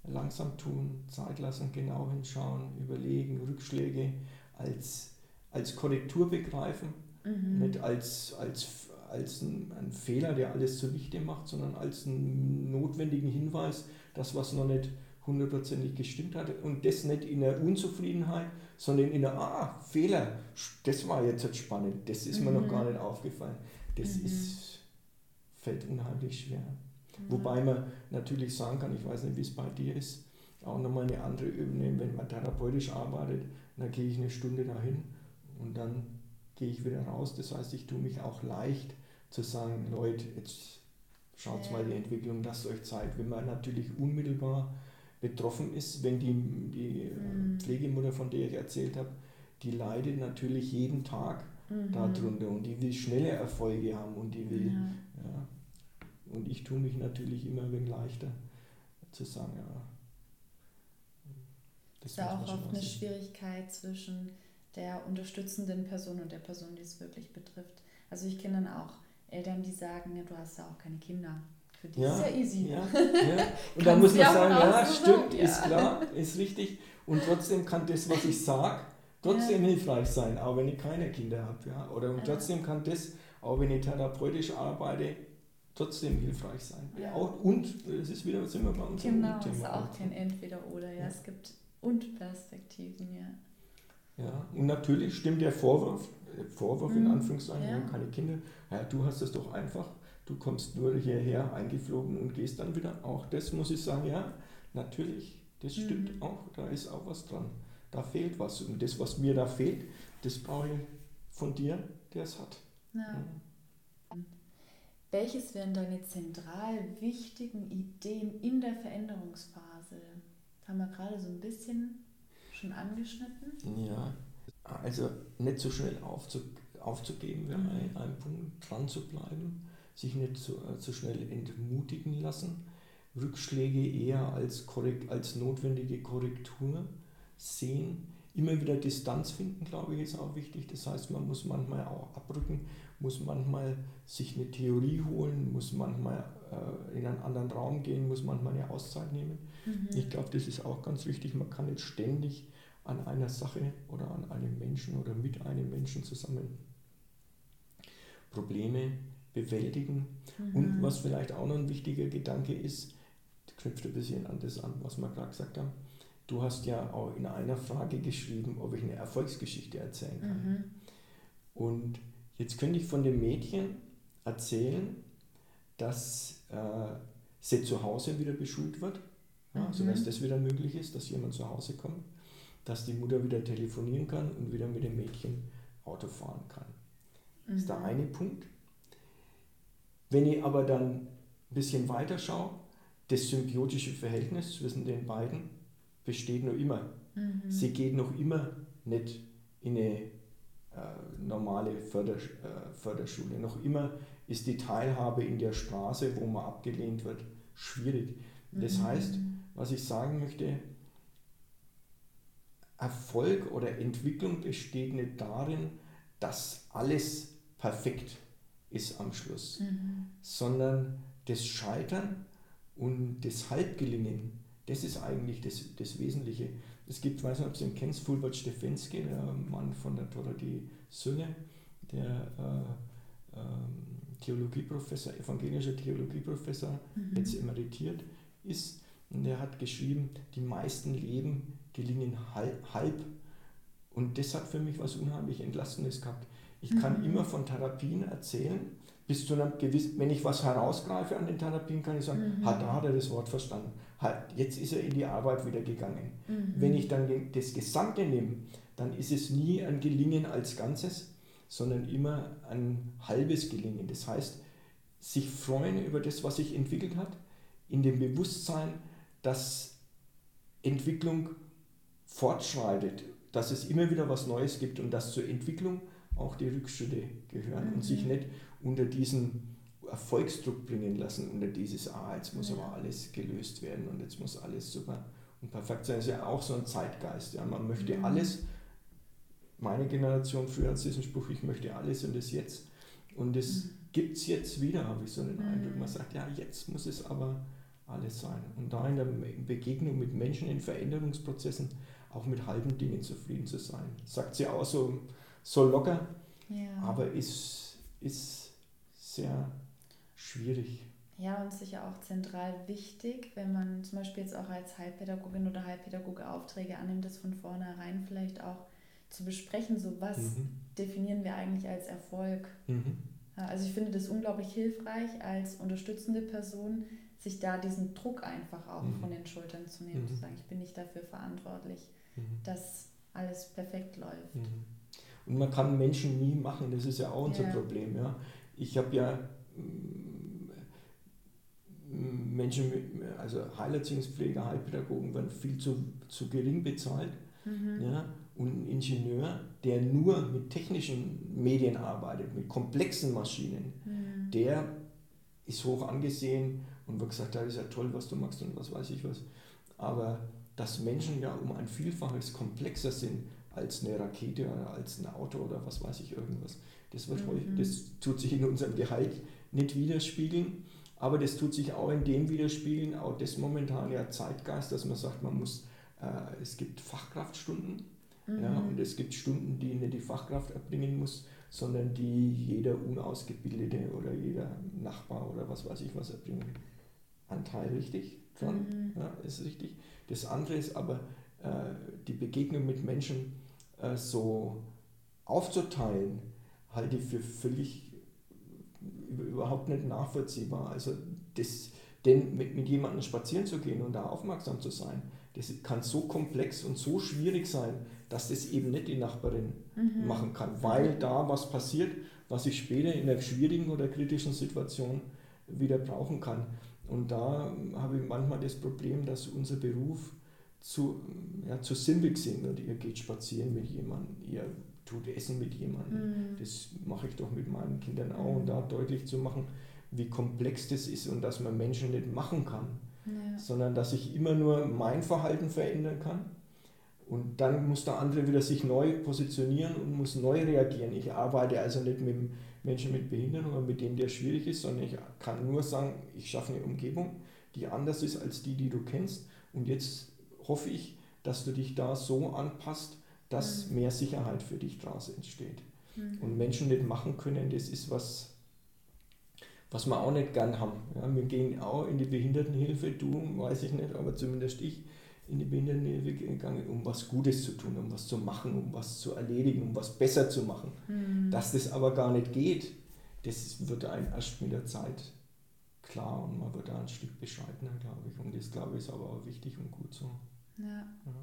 langsam tun, Zeit lassen, genau hinschauen, überlegen, Rückschläge als, als Korrektur begreifen, Mhm. nicht als, als, als ein, ein Fehler, der alles zunichte macht, sondern als einen notwendigen Hinweis, dass was noch nicht hundertprozentig gestimmt hat und das nicht in der Unzufriedenheit, sondern in der, ah, Fehler, das war jetzt halt spannend, das ist mir noch Mhm. gar nicht aufgefallen. Das Mhm. ist, fällt unheimlich schwer. Ja. Wobei man natürlich sagen kann, ich weiß nicht, wie es bei dir ist, auch nochmal eine andere Ebene, wenn man therapeutisch arbeitet, dann gehe ich eine Stunde dahin und dann gehe ich wieder raus. Das heißt, ich tue mich auch leicht zu sagen, Leute, jetzt schaut Ja. mal die Entwicklung, lasst euch Zeit. Wenn man natürlich unmittelbar betroffen ist, wenn die, die Mhm. Pflegemutter, von der ich erzählt habe, die leidet natürlich jeden Tag mhm. darunter und die will schnelle Erfolge haben und die will, ja. ja. Und ich tue mich natürlich immer ein wenig leichter zu sagen, ja. Das ist ja auch oft eine Schwierigkeit zwischen der unterstützenden Person und der Person, die es wirklich betrifft. Also ich kenne dann auch Eltern, die sagen, ja, du hast ja auch keine Kinder. Für die ja, ist ja easy. Ja, ja. Und da muss man sagen, ja, stimmt, ja. ist klar, ist richtig. Und trotzdem kann das, was ich sage, trotzdem hilfreich sein, auch wenn ich keine Kinder habe. Ja? Oder und trotzdem kann das, auch wenn ich therapeutisch arbeite, trotzdem hilfreich sein. Ja. Auch, und es ist wieder, sind wir bei unserem genau, Thema. Genau, ist auch kein Entweder-Oder. Ja. Es gibt und Perspektiven, ja. Ja, und natürlich stimmt der Vorwurf, äh, Vorwurf in mhm. Anführungszeichen, ja. keine Kinder, ja, du hast es doch einfach, du kommst nur hierher eingeflogen und gehst dann wieder. Auch das muss ich sagen, ja, natürlich, das stimmt mhm. auch, da ist auch was dran. Da fehlt was. Und das, was mir da fehlt, das brauche ich von dir, der es hat. Ja. Mhm. Welches wären deine zentral wichtigen Ideen in der Veränderungsphase? haben wir gerade so ein bisschen schon angeschnitten. Ja, also nicht so schnell aufzu, aufzugeben wäre mhm. ein, ein, Punkt, dran zu bleiben, sich nicht so, äh, so schnell entmutigen lassen, Rückschläge eher als, korrekt, als notwendige Korrektur sehen, immer wieder Distanz finden, glaube ich, ist auch wichtig. Das heißt, man muss manchmal auch abrücken, muss manchmal sich eine Theorie holen, muss manchmal in einen anderen Raum gehen, muss manchmal eine Auszeit nehmen. Mhm. Ich glaube, das ist auch ganz wichtig. Man kann nicht ständig an einer Sache oder an einem Menschen oder mit einem Menschen zusammen Probleme bewältigen. Mhm. Und was vielleicht auch noch ein wichtiger Gedanke ist, knüpft ein bisschen an das an, was wir gerade gesagt haben. Du hast ja auch in einer Frage geschrieben, ob ich eine Erfolgsgeschichte erzählen kann. Mhm. Und jetzt könnte ich von dem Mädchen erzählen, dass äh, sie zu Hause wieder beschult wird, ja, mhm. sodass das wieder möglich ist, dass jemand zu Hause kommt, dass die Mutter wieder telefonieren kann und wieder mit dem Mädchen Auto fahren kann. Mhm. Das ist der eine Punkt. Wenn ich aber dann ein bisschen weiter schaue, das symbiotische Verhältnis zwischen den beiden besteht noch immer. Mhm. Sie geht noch immer nicht in eine äh, normale Förder, äh, Förderschule. Noch immer ist die Teilhabe in der Straße, wo man abgelehnt wird, schwierig. Das mhm. heißt, was ich sagen möchte, Erfolg oder Entwicklung besteht nicht darin, dass alles perfekt ist am Schluss, mhm. sondern das Scheitern und das Halbgelingen, das ist eigentlich das, das Wesentliche. Es gibt, ich weiß nicht, ob du ihn kennst, Fulbert Stefensky, der Mann von der Dorothee Söhne, der äh, ähm, Theologieprofessor, evangelischer Theologieprofessor, mhm. jetzt emeritiert ist. Und er hat geschrieben, die meisten Leben gelingen halb, halb. Und das hat für mich was unheimlich Entlastendes gehabt. Ich mhm. kann immer von Therapien erzählen, bis zu einem gewissen, wenn ich was herausgreife an den Therapien, kann ich sagen, mhm. hat, da hat er das Wort verstanden. Hat, jetzt ist er in die Arbeit wieder gegangen. Mhm. Wenn ich dann das Gesamte nehme, dann ist es nie ein Gelingen als Ganzes, sondern immer ein halbes Gelingen. Das heißt, sich freuen über das, was sich entwickelt hat, in dem Bewusstsein, dass Entwicklung fortschreitet, dass es immer wieder was Neues gibt und dass zur Entwicklung auch die Rückschritte gehören mhm. und sich mhm. nicht unter diesen Erfolgsdruck bringen lassen, unter dieses, ah, jetzt muss aber alles gelöst werden und jetzt muss alles super und perfekt sein. Das ist ja auch so ein Zeitgeist. Ja. Man möchte alles meine Generation früher hat diesen Spruch, ich möchte alles und das jetzt. Und das mhm. gibt es jetzt wieder, habe ich so den Eindruck. Man mhm. sagt, ja, jetzt muss es aber alles sein. Und da in der Begegnung mit Menschen in Veränderungsprozessen auch mit halben Dingen zufrieden zu sein. Sagt sie auch so, so locker, ja. aber ist, ist sehr schwierig. Ja, und sicher auch zentral wichtig, wenn man zum Beispiel jetzt auch als Heilpädagogin oder Heilpädagoge Aufträge annimmt, das von vornherein vielleicht auch zu besprechen, so was mhm. definieren wir eigentlich als Erfolg. Mhm. Also ich finde das unglaublich hilfreich als unterstützende Person, sich da diesen Druck einfach auch mhm. von den Schultern zu nehmen, zu mhm. sagen, ich bin nicht dafür verantwortlich, mhm. dass alles perfekt läuft. Mhm. Und man kann Menschen nie machen, das ist ja auch unser ja. Problem. Ja. Ich habe ja mm, Menschen, mit, also Heilerziehungspfleger, Heilpädagogen werden viel zu, zu gering bezahlt. Ja Und ein Ingenieur, der nur mit technischen Medien arbeitet, mit komplexen Maschinen, mhm. der ist hoch angesehen und wird gesagt, das ist ja toll, was du machst und was weiß ich was. Aber dass Menschen ja um ein Vielfaches komplexer sind als eine Rakete oder als ein Auto oder was weiß ich irgendwas. Das, wird mhm. häufig, das tut sich in unserem Gehalt nicht widerspiegeln, aber das tut sich auch in dem widerspiegeln, auch das momentan ja Zeitgeist, dass man sagt, man muss, äh, es gibt Fachkraftstunden mhm. ja, und es gibt Stunden, die nicht die Fachkraft erbringen muss, sondern die jeder Unausgebildete oder jeder Nachbar oder was weiß ich was erbringen. Anteil richtig dran, mhm. ja, ist richtig. Das andere ist aber äh, die Begegnung mit Menschen äh, so aufzuteilen, halte ich für völlig überhaupt nicht nachvollziehbar. Also das, denn mit, mit jemandem spazieren zu gehen und da aufmerksam zu sein, das kann so komplex und so schwierig sein, dass das eben nicht die Nachbarin mhm. machen kann, weil da was passiert, was ich später in einer schwierigen oder kritischen Situation wieder brauchen kann. Und da habe ich manchmal das Problem, dass unser Beruf zu, ja, zu simpel sind und ihr geht spazieren mit jemandem, ihr tut Essen mit jemandem. Mhm. Das mache ich doch mit meinen Kindern auch. Und da deutlich zu machen, wie komplex das ist und dass man Menschen nicht machen kann, ja. sondern dass ich immer nur mein Verhalten verändern kann. Und dann muss der andere wieder sich neu positionieren und muss neu reagieren. Ich arbeite also nicht mit Menschen mit Behinderung oder mit dem, der schwierig ist, sondern ich kann nur sagen, ich schaffe eine Umgebung, die anders ist als die, die du kennst. Und jetzt hoffe ich, dass du dich da so anpasst, dass mhm. mehr Sicherheit für dich daraus entsteht. Mhm. Und Menschen nicht machen können, das ist was, was wir auch nicht gern haben. Ja, wir gehen auch in die Behindertenhilfe, du weiß ich nicht, aber zumindest ich in die Behindertenhilfe gegangen, um was Gutes zu tun, um was zu machen, um was zu erledigen, um was besser zu machen. Mhm. Dass das aber gar nicht geht, das wird einem erst mit der Zeit klar und man wird da ein Stück bescheidener, glaube ich. Und das, glaube ich, ist aber auch wichtig und gut so. Ja. ja.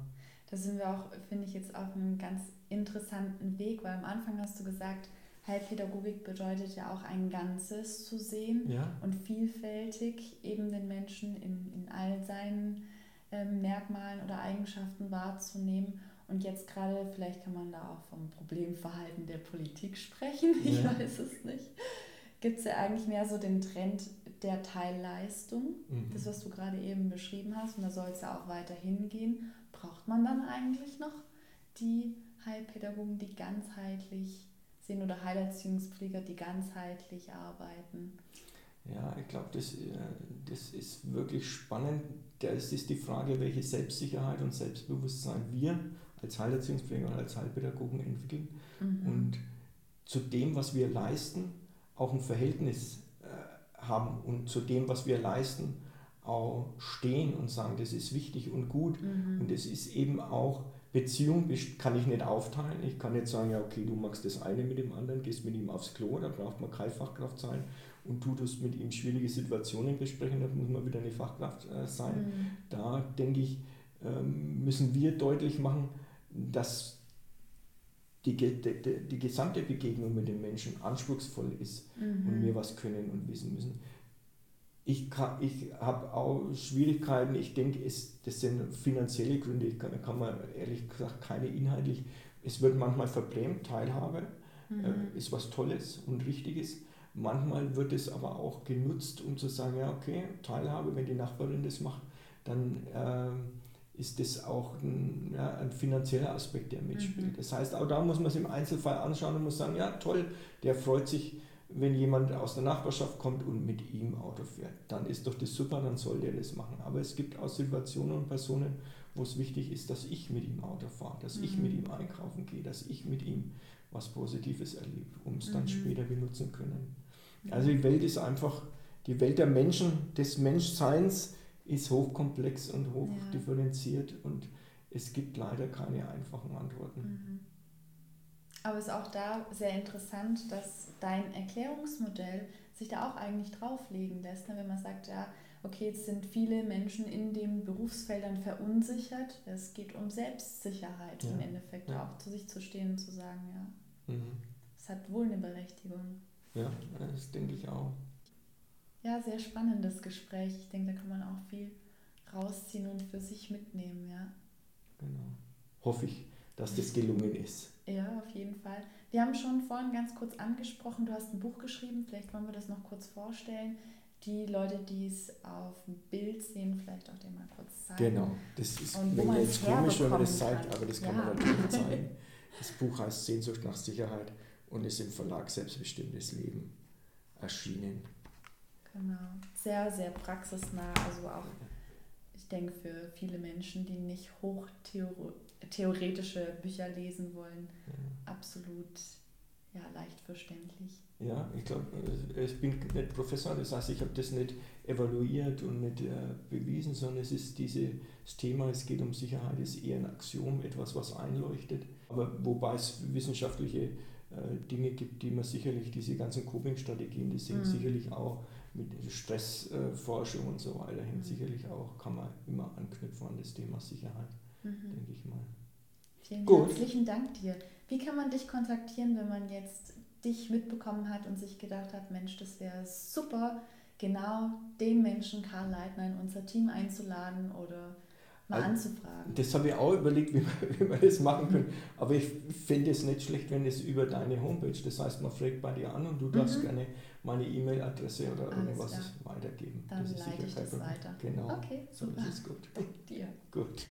Da sind wir auch, finde ich, jetzt auf einem ganz interessanten Weg, weil am Anfang hast du gesagt, Heilpädagogik bedeutet ja auch ein Ganzes zu sehen ja. und vielfältig eben den Menschen in, in all seinen ähm, Merkmalen oder Eigenschaften wahrzunehmen. Und jetzt gerade, vielleicht kann man da auch vom Problemverhalten der Politik sprechen, ich ja. weiß es nicht. Gibt es ja eigentlich mehr so den Trend der Teilleistung, mhm. das, was du gerade eben beschrieben hast, und da soll es ja auch weiterhin gehen braucht man dann eigentlich noch die Heilpädagogen, die ganzheitlich sind oder Heilerziehungspfleger, die ganzheitlich arbeiten? Ja, ich glaube, das, äh, das ist wirklich spannend. Das ist die Frage, welche Selbstsicherheit und Selbstbewusstsein wir als Heilerziehungspfleger und als Heilpädagogen entwickeln mhm. und zu dem, was wir leisten, auch ein Verhältnis äh, haben und zu dem, was wir leisten, auch stehen und sagen, das ist wichtig und gut. Mhm. Und es ist eben auch, Beziehung kann ich nicht aufteilen. Ich kann nicht sagen, ja, okay, du machst das eine mit dem anderen, gehst mit ihm aufs Klo, da braucht man keine Fachkraft sein. Und du tust mit ihm schwierige Situationen besprechen, da muss man wieder eine Fachkraft äh, sein. Mhm. Da denke ich, ähm, müssen wir deutlich machen, dass die, die, die, gesamte Begegnung mit dem Menschen anspruchsvoll ist mhm. und wir was können und wissen müssen. Ich, ich habe auch Schwierigkeiten, ich denke, es, das sind finanzielle Gründe, ich kann, kann man ehrlich gesagt keine inhaltlich. Es wird manchmal verblämt, Teilhabe mhm. äh, ist was Tolles und Richtiges. Manchmal wird es aber auch genutzt, um zu sagen, ja, okay, Teilhabe, wenn die Nachbarin das macht, dann äh, ist das auch ein, ja, ein, finanzieller Aspekt, der mitspielt. Mhm. Das heißt, auch da muss man es im Einzelfall anschauen und muss sagen, ja, toll, der freut sich wenn jemand aus der Nachbarschaft kommt und mit ihm Auto fährt, dann ist doch das super, dann soll der das machen. Aber es gibt auch Situationen und Personen, wo es wichtig ist, dass ich mit ihm Auto fahre, dass mhm. ich mit ihm einkaufen gehe, dass ich mit ihm was Positives erlebe, um es dann mhm. später benutzen können. Also die Welt ist einfach, die Welt der Menschen, des Menschseins ist hochkomplex und hochdifferenziert ja. und es gibt leider keine einfachen Antworten. Mhm. Aber es ist auch da sehr interessant, dass dein Erklärungsmodell sich da auch eigentlich drauflegen lässt. Ne? Wenn man sagt, ja, okay, jetzt sind viele Menschen in den Berufsfeldern verunsichert. Es geht um Selbstsicherheit ja. im Endeffekt, ja. auch zu sich zu stehen und zu sagen, ja, mhm. es hat wohl eine Berechtigung. Ja, das denke ich auch. Ja, sehr spannendes Gespräch. Ich denke, da kann man auch viel rausziehen und für sich mitnehmen, ja. Genau. Hoffe ich dass das gelungen ist. Ja, auf jeden Fall. Wir haben schon vorhin ganz kurz angesprochen, du hast ein Buch geschrieben, vielleicht wollen wir das noch kurz vorstellen. Die Leute, die es auf dem Bild sehen, vielleicht auch den mal kurz zeigen. Genau, das ist Und wenn jetzt komisch, wenn man das zeigt, aber das kann Ja. man natürlich zeigen. Das Buch heißt Sehnsucht nach Sicherheit und ist im Verlag Selbstbestimmtes Leben erschienen. Genau. Sehr, sehr praxisnah. Also auch, ich denke, für viele Menschen, die nicht hochtheoretische Bücher lesen wollen, absolut ja, leicht verständlich. Ja, ich glaube, ich bin nicht Professor, das heißt, ich habe das nicht evaluiert und nicht äh, bewiesen, sondern es ist dieses Thema, es geht um Sicherheit, ist eher ein Axiom, etwas, was einleuchtet. Aber wobei es wissenschaftliche äh, Dinge gibt, die man sicherlich, diese ganzen Coping-Strategien, die sind Mhm. sicherlich auch mit Stressforschung und so weiter, hängt Mhm. sicherlich auch, kann man immer anknüpfen an das Thema Sicherheit, Mhm. denke ich mal. Vielen Gut. herzlichen Dank dir. Wie kann man dich kontaktieren, wenn man jetzt dich mitbekommen hat und sich gedacht hat, Mensch, das wäre super, genau den Menschen Karl Leitner in unser Team einzuladen oder mal Also, anzufragen? Das habe ich auch überlegt, wie wir, wie wir das machen können. Aber ich fände es nicht schlecht, wenn es über deine Homepage, das heißt, man fragt bei dir an und du darfst Mhm. gerne meine E-Mail-Adresse oder Alles irgendwas klar. weitergeben. Dann ist leite ich das Problem. weiter. Genau, Okay, so super. ist gut. Danke dir. Gut.